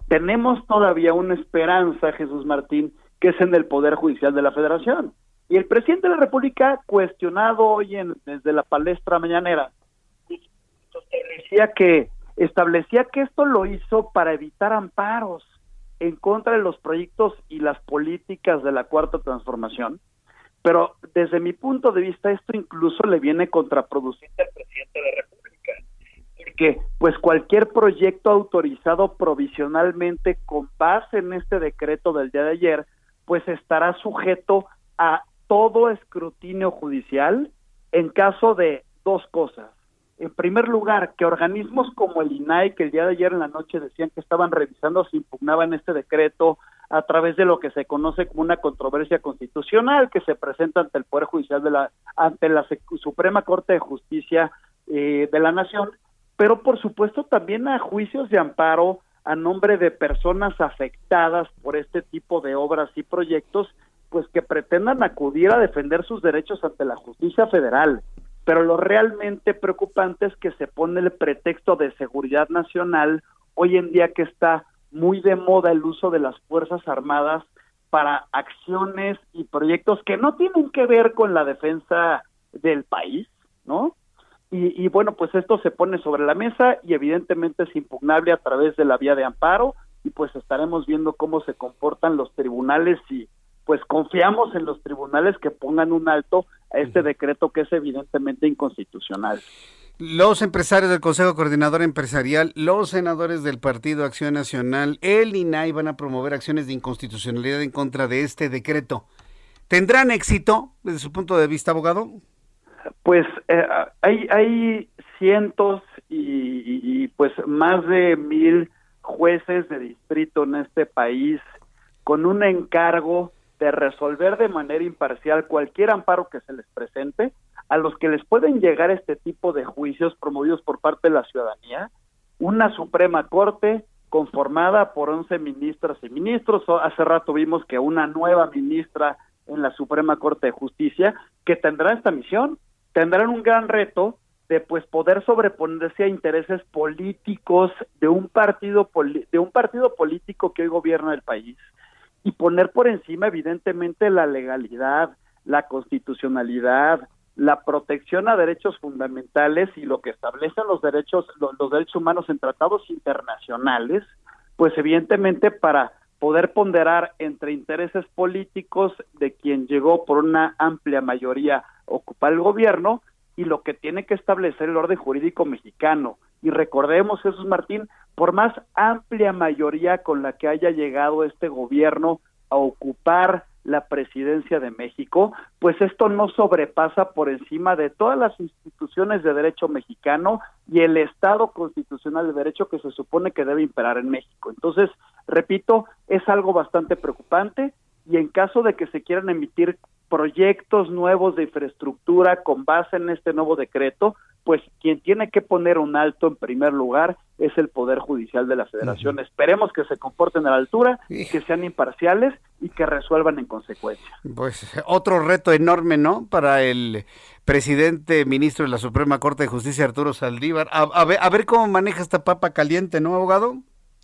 tenemos todavía una esperanza, Jesús Martín, que es en el Poder Judicial de la Federación. Y el presidente de la República, cuestionado hoy en, desde la palestra mañanera, decía que establecía que esto lo hizo para evitar amparos en contra de los proyectos y las políticas de la cuarta transformación. Pero desde mi punto de vista, esto incluso le viene contraproducente al presidente de la República, porque pues cualquier proyecto autorizado provisionalmente con base en este decreto del día de ayer, pues estará sujeto a todo escrutinio judicial en caso de dos cosas. En primer lugar, que organismos como el INAI, que el día de ayer en la noche decían que estaban revisando si impugnaban este decreto a través de lo que se conoce como una controversia constitucional que se presenta ante el Poder Judicial de la ante la Suprema Corte de Justicia eh, de la Nación, pero por supuesto también a juicios de amparo a nombre de personas afectadas por este tipo de obras y proyectos pues que pretendan acudir a defender sus derechos ante la justicia federal. Pero lo realmente preocupante es que se pone el pretexto de seguridad nacional hoy en día que está muy de moda el uso de las Fuerzas Armadas para acciones y proyectos que no tienen que ver con la defensa del país, ¿no? Y, y, bueno, pues esto se pone sobre la mesa y evidentemente es impugnable a través de la vía de amparo y pues estaremos viendo cómo se comportan los tribunales y pues confiamos en los tribunales que pongan un alto a este decreto que es evidentemente inconstitucional. Los empresarios del Consejo Coordinador Empresarial, los senadores del Partido Acción Nacional, el INAI van a promover acciones de inconstitucionalidad en contra de este decreto. ¿Tendrán éxito desde su punto de vista, abogado? Pues eh, hay, hay cientos y, y, pues más de mil jueces de distrito en este país con un encargo de resolver de manera imparcial cualquier amparo que se les presente, a los que les pueden llegar este tipo de juicios promovidos por parte de la ciudadanía, una Suprema Corte conformada por 11 ministras y ministros. Hace rato vimos que una nueva ministra en la Suprema Corte de Justicia que tendrá esta misión, tendrán un gran reto de pues poder sobreponerse a intereses políticos de un partido de un partido político que hoy gobierna el país y poner por encima evidentemente la legalidad, la constitucionalidad, la protección a derechos fundamentales y lo que establecen los derechos los, derechos humanos en tratados internacionales, pues evidentemente para poder ponderar entre intereses políticos de quien llegó por una amplia mayoría ocupar el gobierno y lo que tiene que establecer el orden jurídico mexicano. Y recordemos, Jesús Martín, por más amplia mayoría con la que haya llegado este gobierno a ocupar la presidencia de México, pues esto no sobrepasa por encima de todas las instituciones de derecho mexicano y el Estado constitucional de derecho que se supone que debe imperar en México. Entonces, repito, es algo bastante preocupante y en caso de que se quieran emitir proyectos nuevos de infraestructura con base en este nuevo decreto, pues quien tiene que poner un alto en primer lugar es el Poder Judicial de la Federación. Esperemos que se comporten a la altura, que sean imparciales y que resuelvan en consecuencia. Pues otro reto enorme, ¿no? Para el presidente ministro de la Suprema Corte de Justicia, Arturo Saldívar. A, ver, a ver cómo maneja esta papa caliente, ¿no, abogado?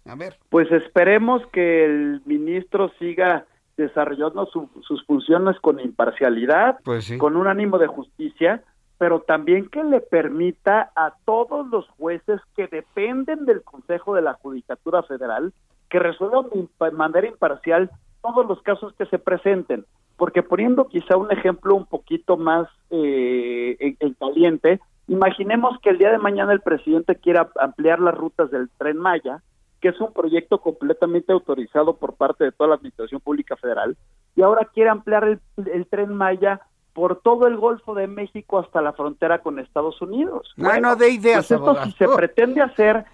A ver. Pues esperemos que el ministro siga desarrollando sus funciones con imparcialidad, pues con un ánimo de justicia, pero también que le permita a todos los jueces que dependen del Consejo de la Judicatura Federal que resuelvan de manera imparcial todos los casos que se presenten. Porque poniendo quizá un ejemplo un poquito más eh, en, caliente, imaginemos que el día de mañana el presidente quiera ampliar las rutas del tren Maya, que es un proyecto completamente autorizado por parte de toda la Administración Pública Federal, y ahora quiere ampliar el tren Maya por todo el Golfo de México hasta la frontera con Estados Unidos. Bueno, de ideas. Pues esto si se pretende hacer,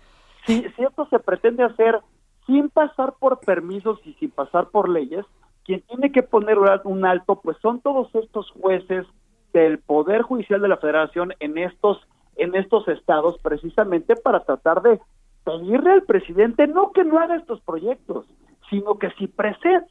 si, si esto se pretende hacer sin pasar por permisos y sin pasar por leyes, quien tiene que poner un alto, pues son todos estos jueces del Poder Judicial de la Federación en estos en estos estados precisamente para tratar de pedirle al presidente no que no haga estos proyectos, sino que si,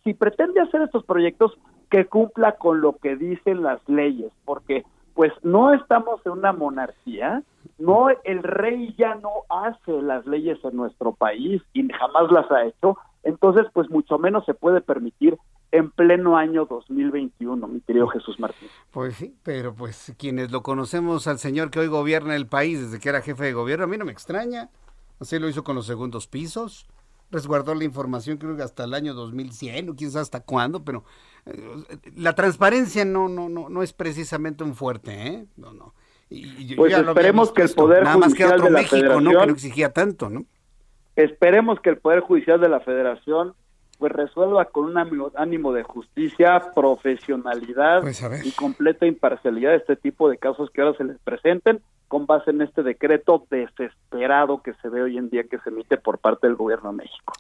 si pretende hacer estos proyectos, que cumpla con lo que dicen las leyes, porque pues no estamos en una monarquía, no el rey ya no hace las leyes en nuestro país y jamás las ha hecho, entonces pues mucho menos se puede permitir en pleno año 2021, mi querido Jesús Martín. Pues sí, pero pues quienes lo conocemos al señor que hoy gobierna el país desde que era jefe de gobierno, a mí no me extraña. Así lo hizo con los segundos pisos, resguardó la información creo que hasta el año 2100 o sabe hasta cuándo, pero eh, la transparencia no no no no es precisamente un fuerte, ¿eh? No, no. Y, pues esperemos que el poder nada más que otro de la México, Federación, ¿no? Que no exigía tanto, ¿no? Esperemos que el poder judicial de la Federación pues resuelva con un ánimo de justicia, profesionalidad pues, y completa imparcialidad este tipo de casos que ahora se les presenten con base en este decreto desesperado que se ve hoy en día que se emite por parte del gobierno de México.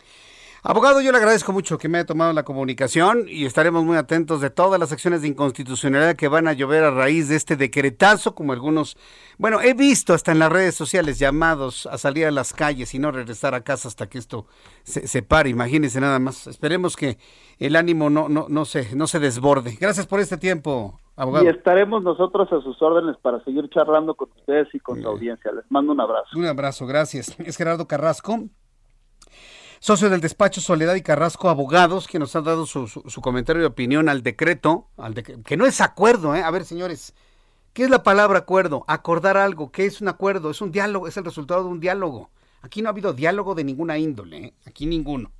Abogado, yo le agradezco mucho que me haya tomado la comunicación y estaremos muy atentos de todas las acciones de inconstitucionalidad que van a llover a raíz de este decretazo, como algunos, bueno, he visto hasta en las redes sociales llamados a salir a las calles y no regresar a casa hasta que esto se, se pare, imagínense nada más. Esperemos que el ánimo no, no, no, se, no se desborde. Gracias por este tiempo, abogado. Y estaremos nosotros a sus órdenes para seguir charlando con ustedes y con su audiencia. Les mando un abrazo. Un abrazo, gracias. Es Gerardo Carrasco socio del despacho Soledad y Carrasco Abogados, que nos ha dado su, comentario de opinión al decreto, al que no es acuerdo, ¿eh? A ver, señores, ¿qué es la palabra acuerdo? Acordar algo, ¿qué es un acuerdo? Es un diálogo, es el resultado de un diálogo. Aquí no ha habido diálogo de ninguna índole, ¿eh? aquí ninguno.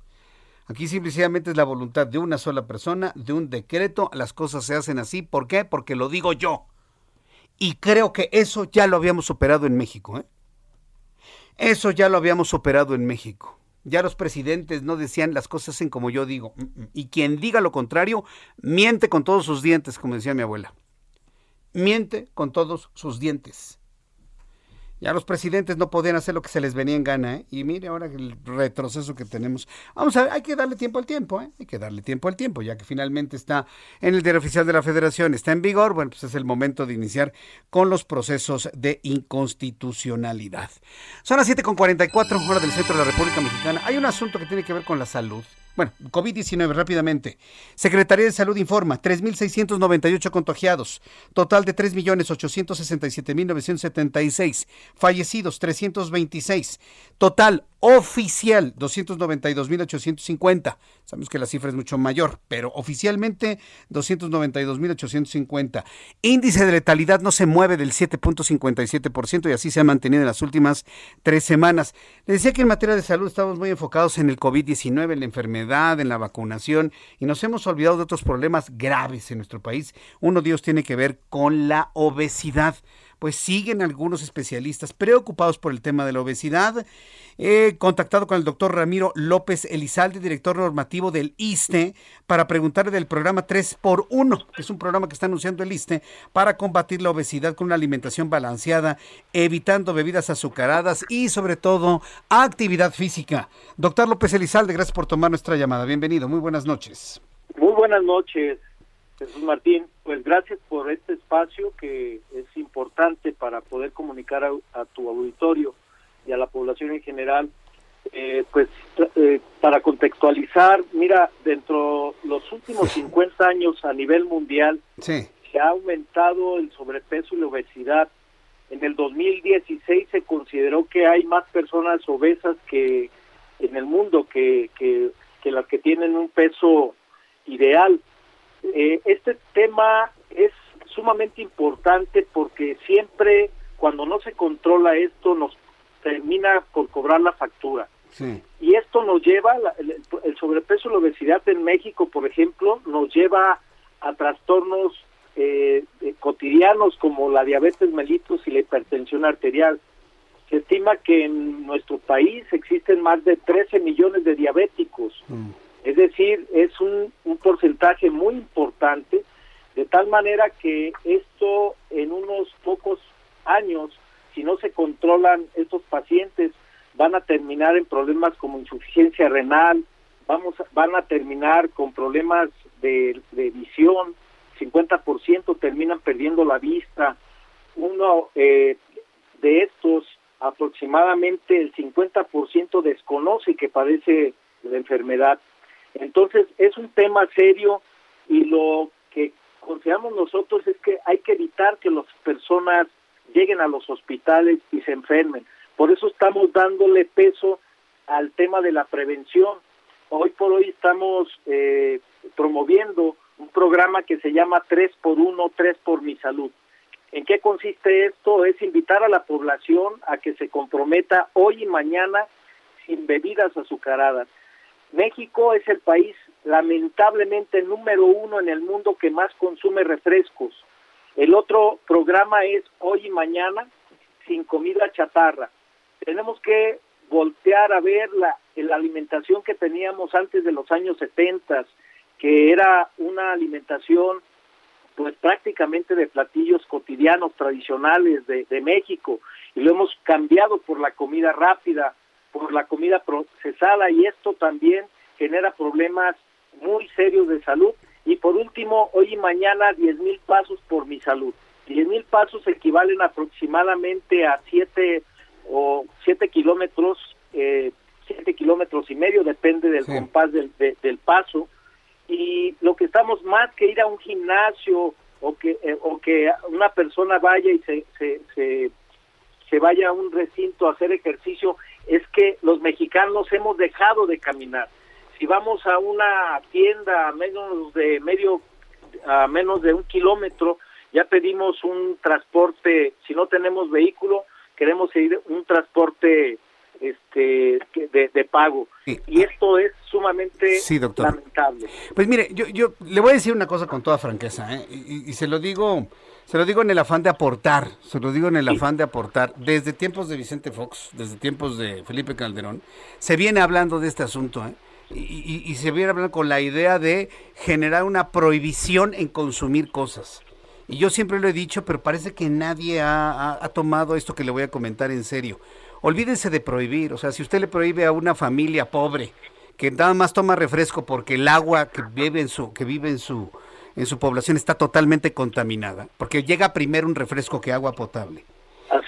Aquí simplemente es la voluntad de una sola persona, de un decreto, las cosas se hacen así. ¿Por qué? Porque lo digo yo. Y creo que eso ya lo habíamos superado en México. ¿eh? Eso ya lo habíamos superado en México. Ya los presidentes no decían las cosas en como yo digo. Mm, mm. Y quien diga lo contrario, miente con todos sus dientes, como decía mi abuela. Miente con todos sus dientes. Ya los presidentes no podían hacer lo que se les venía en gana, ¿eh? Y mire ahora el retroceso que tenemos. Vamos a ver, hay que darle tiempo al tiempo, ¿eh? Hay que darle tiempo al tiempo, ya que finalmente está en el diario oficial de la Federación, está en vigor, bueno, pues es el momento de iniciar con los procesos de inconstitucionalidad. Son las 7.44 hora del centro de la República Mexicana. Hay un asunto que tiene que ver con la salud. Bueno, COVID-19 rápidamente. Secretaría de Salud informa, 3.698 contagiados, total de 3.867.976, fallecidos 326, total oficial 292.850. Sabemos que la cifra es mucho mayor, pero oficialmente 292.850. Índice de letalidad no se mueve del 7.57% y así se ha mantenido en las últimas tres semanas. Les decía que en materia de salud estamos muy enfocados en el COVID-19, en la enfermedad, en la vacunación y nos hemos olvidado de otros problemas graves en nuestro país. Uno de ellos tiene que ver con la obesidad pues siguen algunos especialistas preocupados por el tema de la obesidad. He contactado con el doctor Ramiro López Elizalde, director normativo del ISTE, para preguntarle del programa 3x1, que es un programa que está anunciando el ISTE para combatir la obesidad con una alimentación balanceada, evitando bebidas azucaradas y sobre todo actividad física. Doctor López Elizalde, gracias por tomar nuestra llamada. Bienvenido, muy buenas noches. Muy buenas noches. Jesús Martín, pues gracias por este espacio que es importante para poder comunicar a, tu auditorio y a la población en general. Eh, pues eh, para contextualizar, mira, dentro de los últimos 50 años a nivel mundial se ha aumentado el sobrepeso y la obesidad. En el 2016 se consideró que hay más personas obesas que en el mundo que, que, que las que tienen un peso ideal. Eh, este tema es sumamente importante porque siempre cuando no se controla esto nos termina por cobrar la factura. Y esto nos lleva, el, sobrepeso y la obesidad en México, por ejemplo, nos lleva a trastornos eh, cotidianos como la diabetes mellitus y la hipertensión arterial. Se estima que en nuestro país existen más de 13 millones de diabéticos. Mm. Es decir, es un, porcentaje muy importante, de tal manera que esto en unos pocos años, si no se controlan estos pacientes, van a terminar en problemas como insuficiencia renal, vamos, van a terminar con problemas de, de visión, 50% terminan perdiendo la vista, uno eh, de estos aproximadamente el 50% desconoce que padece la enfermedad. Entonces es un tema serio y lo que consideramos nosotros es que hay que evitar que las personas lleguen a los hospitales y se enfermen. Por eso estamos dándole peso al tema de la prevención. Hoy por hoy estamos eh, promoviendo un programa que se llama 3 por 1, 3 por mi salud. ¿En qué consiste esto? Es invitar a la población a que se comprometa hoy y mañana sin bebidas azucaradas. México es el país lamentablemente número uno en el mundo que más consume refrescos. El otro programa es hoy y mañana sin comida chatarra. Tenemos que voltear a ver la, la alimentación que teníamos antes de los años 70, que era una alimentación pues prácticamente de platillos cotidianos tradicionales de, de México y lo hemos cambiado por la comida rápida, por la comida procesada y esto también genera problemas muy serios de salud. Y por último, hoy y mañana 10 mil pasos por mi salud. 10 mil pasos equivalen aproximadamente a 7 o 7 kilómetros, eh, 7 kilómetros y medio, depende del compás del, del paso. Y lo que estamos más que ir a un gimnasio o que, eh, o que una persona vaya y se, se, se, se vaya a un recinto a hacer ejercicio, es que los mexicanos hemos dejado de caminar. Si vamos a una tienda a menos de medio, a menos de un kilómetro, ya pedimos un transporte, si no tenemos vehículo, queremos ir un transporte este de, pago y esto es sumamente lamentable. Pues mire, yo, yo le voy a decir una cosa con toda franqueza, ¿eh? y, se lo digo se lo digo en el afán de aportar, se lo digo en el afán de aportar. Desde tiempos de Vicente Fox, desde tiempos de Felipe Calderón, se viene hablando de este asunto, ¿eh? Y, se viene hablando con la idea de generar una prohibición en consumir cosas. Y yo siempre lo he dicho, pero parece que nadie ha, tomado esto que le voy a comentar en serio. Olvídense de prohibir, o sea, si usted le prohíbe a una familia pobre que nada más toma refresco porque el agua que vive en su, que vive en su, en su población está totalmente contaminada, porque llega primero un refresco que agua potable.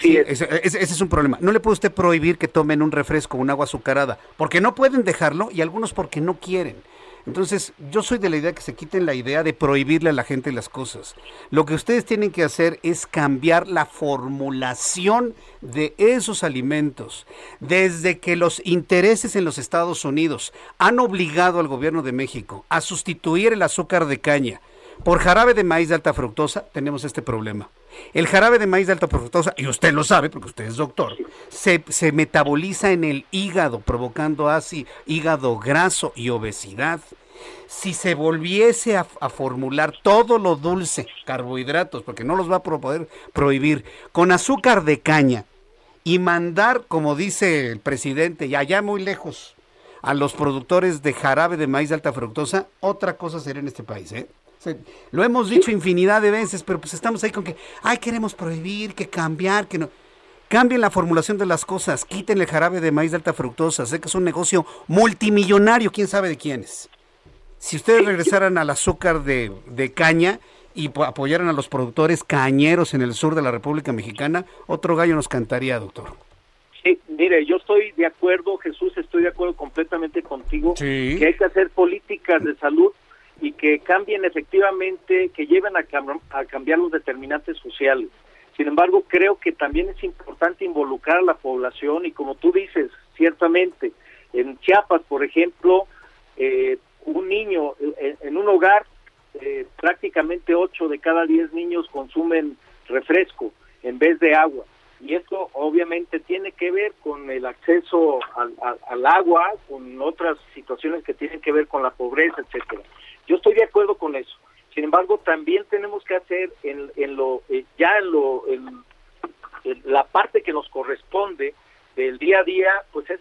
Así es. Ese, es un problema. No le puede usted prohibir que tomen un refresco, un agua azucarada, porque no pueden dejarlo y algunos porque no quieren. Entonces, yo soy de la idea que se quiten la idea de prohibirle a la gente las cosas. Lo que ustedes tienen que hacer es cambiar la formulación de esos alimentos. Desde que los intereses en los Estados Unidos han obligado al gobierno de México a sustituir el azúcar de caña por jarabe de maíz de alta fructosa tenemos este problema. El jarabe de maíz de alta fructosa, y usted lo sabe porque usted es doctor, se, metaboliza en el hígado, provocando así hígado graso y obesidad. Si se volviese a, formular todo lo dulce, carbohidratos, porque no los va a poder prohibir, con azúcar de caña y mandar, como dice el presidente, y allá muy lejos, a los productores de jarabe de maíz de alta fructosa, otra cosa sería en este país, ¿eh? Lo hemos dicho infinidad de veces, pero pues estamos ahí con que, ay, queremos prohibir, que cambiar, que no. Cambien la formulación de las cosas, quiten el jarabe de maíz de alta fructosa. Sé que es un negocio multimillonario, quién sabe de quiénes. Si ustedes regresaran al azúcar de, de caña y po- apoyaran a los productores cañeros en el sur de la República Mexicana, otro gallo nos cantaría, doctor. Sí, mire, yo estoy de acuerdo, Jesús, estoy de acuerdo completamente contigo, Sí. que hay que hacer políticas de salud y que cambien efectivamente, que lleven a, cam- a cambiar los determinantes sociales. Sin embargo, creo que también es importante involucrar a la población y como tú dices, ciertamente, en Chiapas, por ejemplo, eh, un niño en un hogar, eh, prácticamente 8 de cada 10 niños consumen refresco en vez de agua. Y esto obviamente tiene que ver con el acceso al- al agua, con otras situaciones que tienen que ver con la pobreza, etcétera. Yo estoy de acuerdo con eso. Sin embargo, también tenemos que hacer en, en lo eh, ya en lo en- en la parte que nos corresponde del día a día, pues es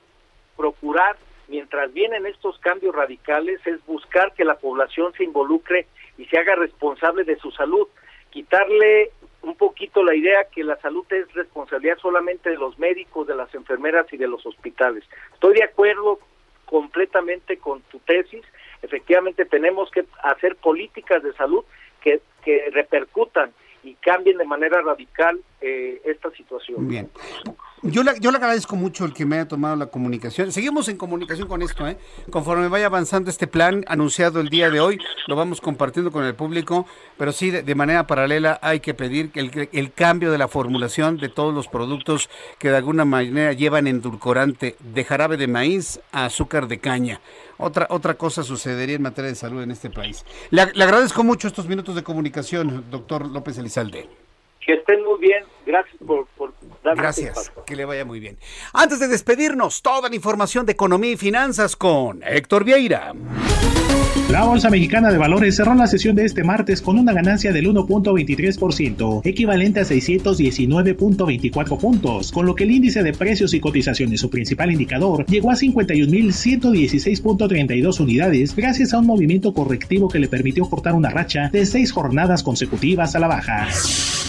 procurar mientras vienen estos cambios radicales es buscar que la población se involucre y se haga responsable de su salud, quitarle un poquito la idea que la salud es responsabilidad solamente de los médicos, de las enfermeras y de los hospitales. Estoy de acuerdo completamente con tu tesis. Efectivamente tenemos que hacer políticas de salud que, que repercutan y cambien de manera radical eh, esta situación. Bien. Yo le, yo le agradezco mucho el que me haya tomado la comunicación. Seguimos en comunicación con esto, ¿eh? Conforme vaya avanzando este plan anunciado el día de hoy, lo vamos compartiendo con el público, pero sí, de, manera paralela hay que pedir el, el cambio de la formulación de todos los productos que de alguna manera llevan endulcorante de jarabe de maíz a azúcar de caña. Otra, otra cosa sucedería en materia de salud en este país. Le, le agradezco mucho estos minutos de comunicación, doctor López Elizalde. Que estén muy bien. Gracias por, por darme este Gracias, que le vaya muy bien. Antes de despedirnos, toda la información de economía y finanzas con Héctor Vieira. La Bolsa Mexicana de Valores cerró la sesión de este martes con una ganancia del 1.23%, equivalente a 619.24 puntos, con lo que el índice de precios y cotizaciones, su principal indicador, llegó a 51.116.32 unidades gracias a un movimiento correctivo que le permitió cortar una racha de seis jornadas consecutivas a la baja.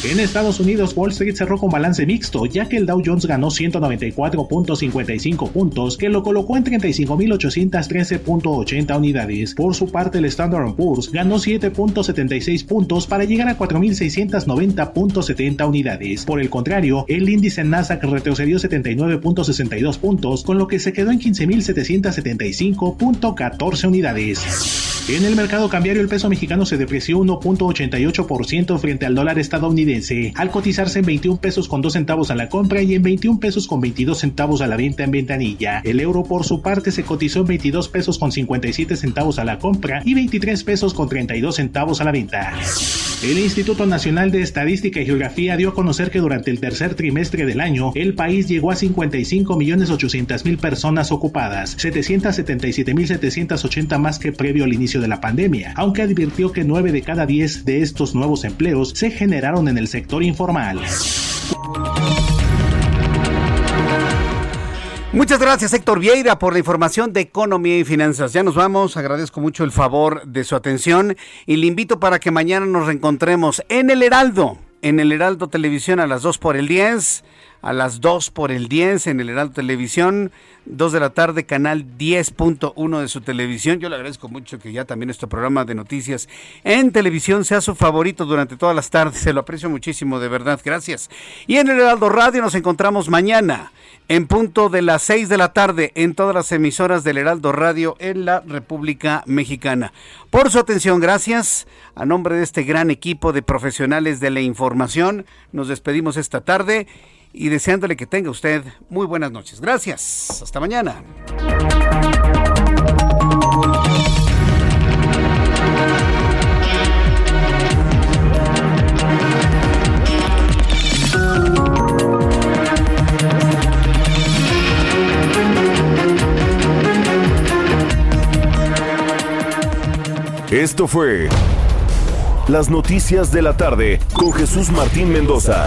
En Estados Unidos, Wall Street cerró con balance mixto, ya que el Dow Jones ganó 194.55 puntos, que lo colocó en 35.813.80 unidades. Por su parte, el Standard Poor's ganó 7.76 puntos para llegar a 4.690.70 unidades. Por el contrario, el índice Nasdaq retrocedió 79.62 puntos, con lo que se quedó en 15.775.14 unidades. En el mercado cambiario el peso mexicano se depreció 1.88% frente al dólar estadounidense, al cotizarse en 21 pesos con 2 centavos a la compra y en 21 pesos con 22 centavos a la venta en ventanilla. El euro por su parte se cotizó en 22 pesos con 57 centavos a la compra y 23 pesos con 32 centavos a la venta. El Instituto Nacional de Estadística y Geografía dio a conocer que durante el tercer trimestre del año el país llegó a 55.800.000 personas ocupadas, 777.780 más que previo al inicio de la pandemia, aunque advirtió que 9 de cada 10 de estos nuevos empleos se generaron en el sector informal. Muchas gracias Héctor Vieira por la información de economía y finanzas. Ya nos vamos, agradezco mucho el favor de su atención y le invito para que mañana nos reencontremos en el Heraldo, en el Heraldo Televisión a las 2 por el 10, a las 2 por el 10 en el Heraldo Televisión, 2 de la tarde, canal 10.1 de su televisión. Yo le agradezco mucho que ya también nuestro programa de noticias en televisión sea su favorito durante todas las tardes. Se lo aprecio muchísimo, de verdad. Gracias. Y en el Heraldo Radio nos encontramos mañana en punto de las 6 de la tarde en todas las emisoras del Heraldo Radio en la República Mexicana. Por su atención, gracias. A nombre de este gran equipo de profesionales de la información, nos despedimos esta tarde y deseándole que tenga usted muy buenas noches. Gracias. Hasta mañana. Esto fue Las Noticias de la Tarde con Jesús Martín Mendoza.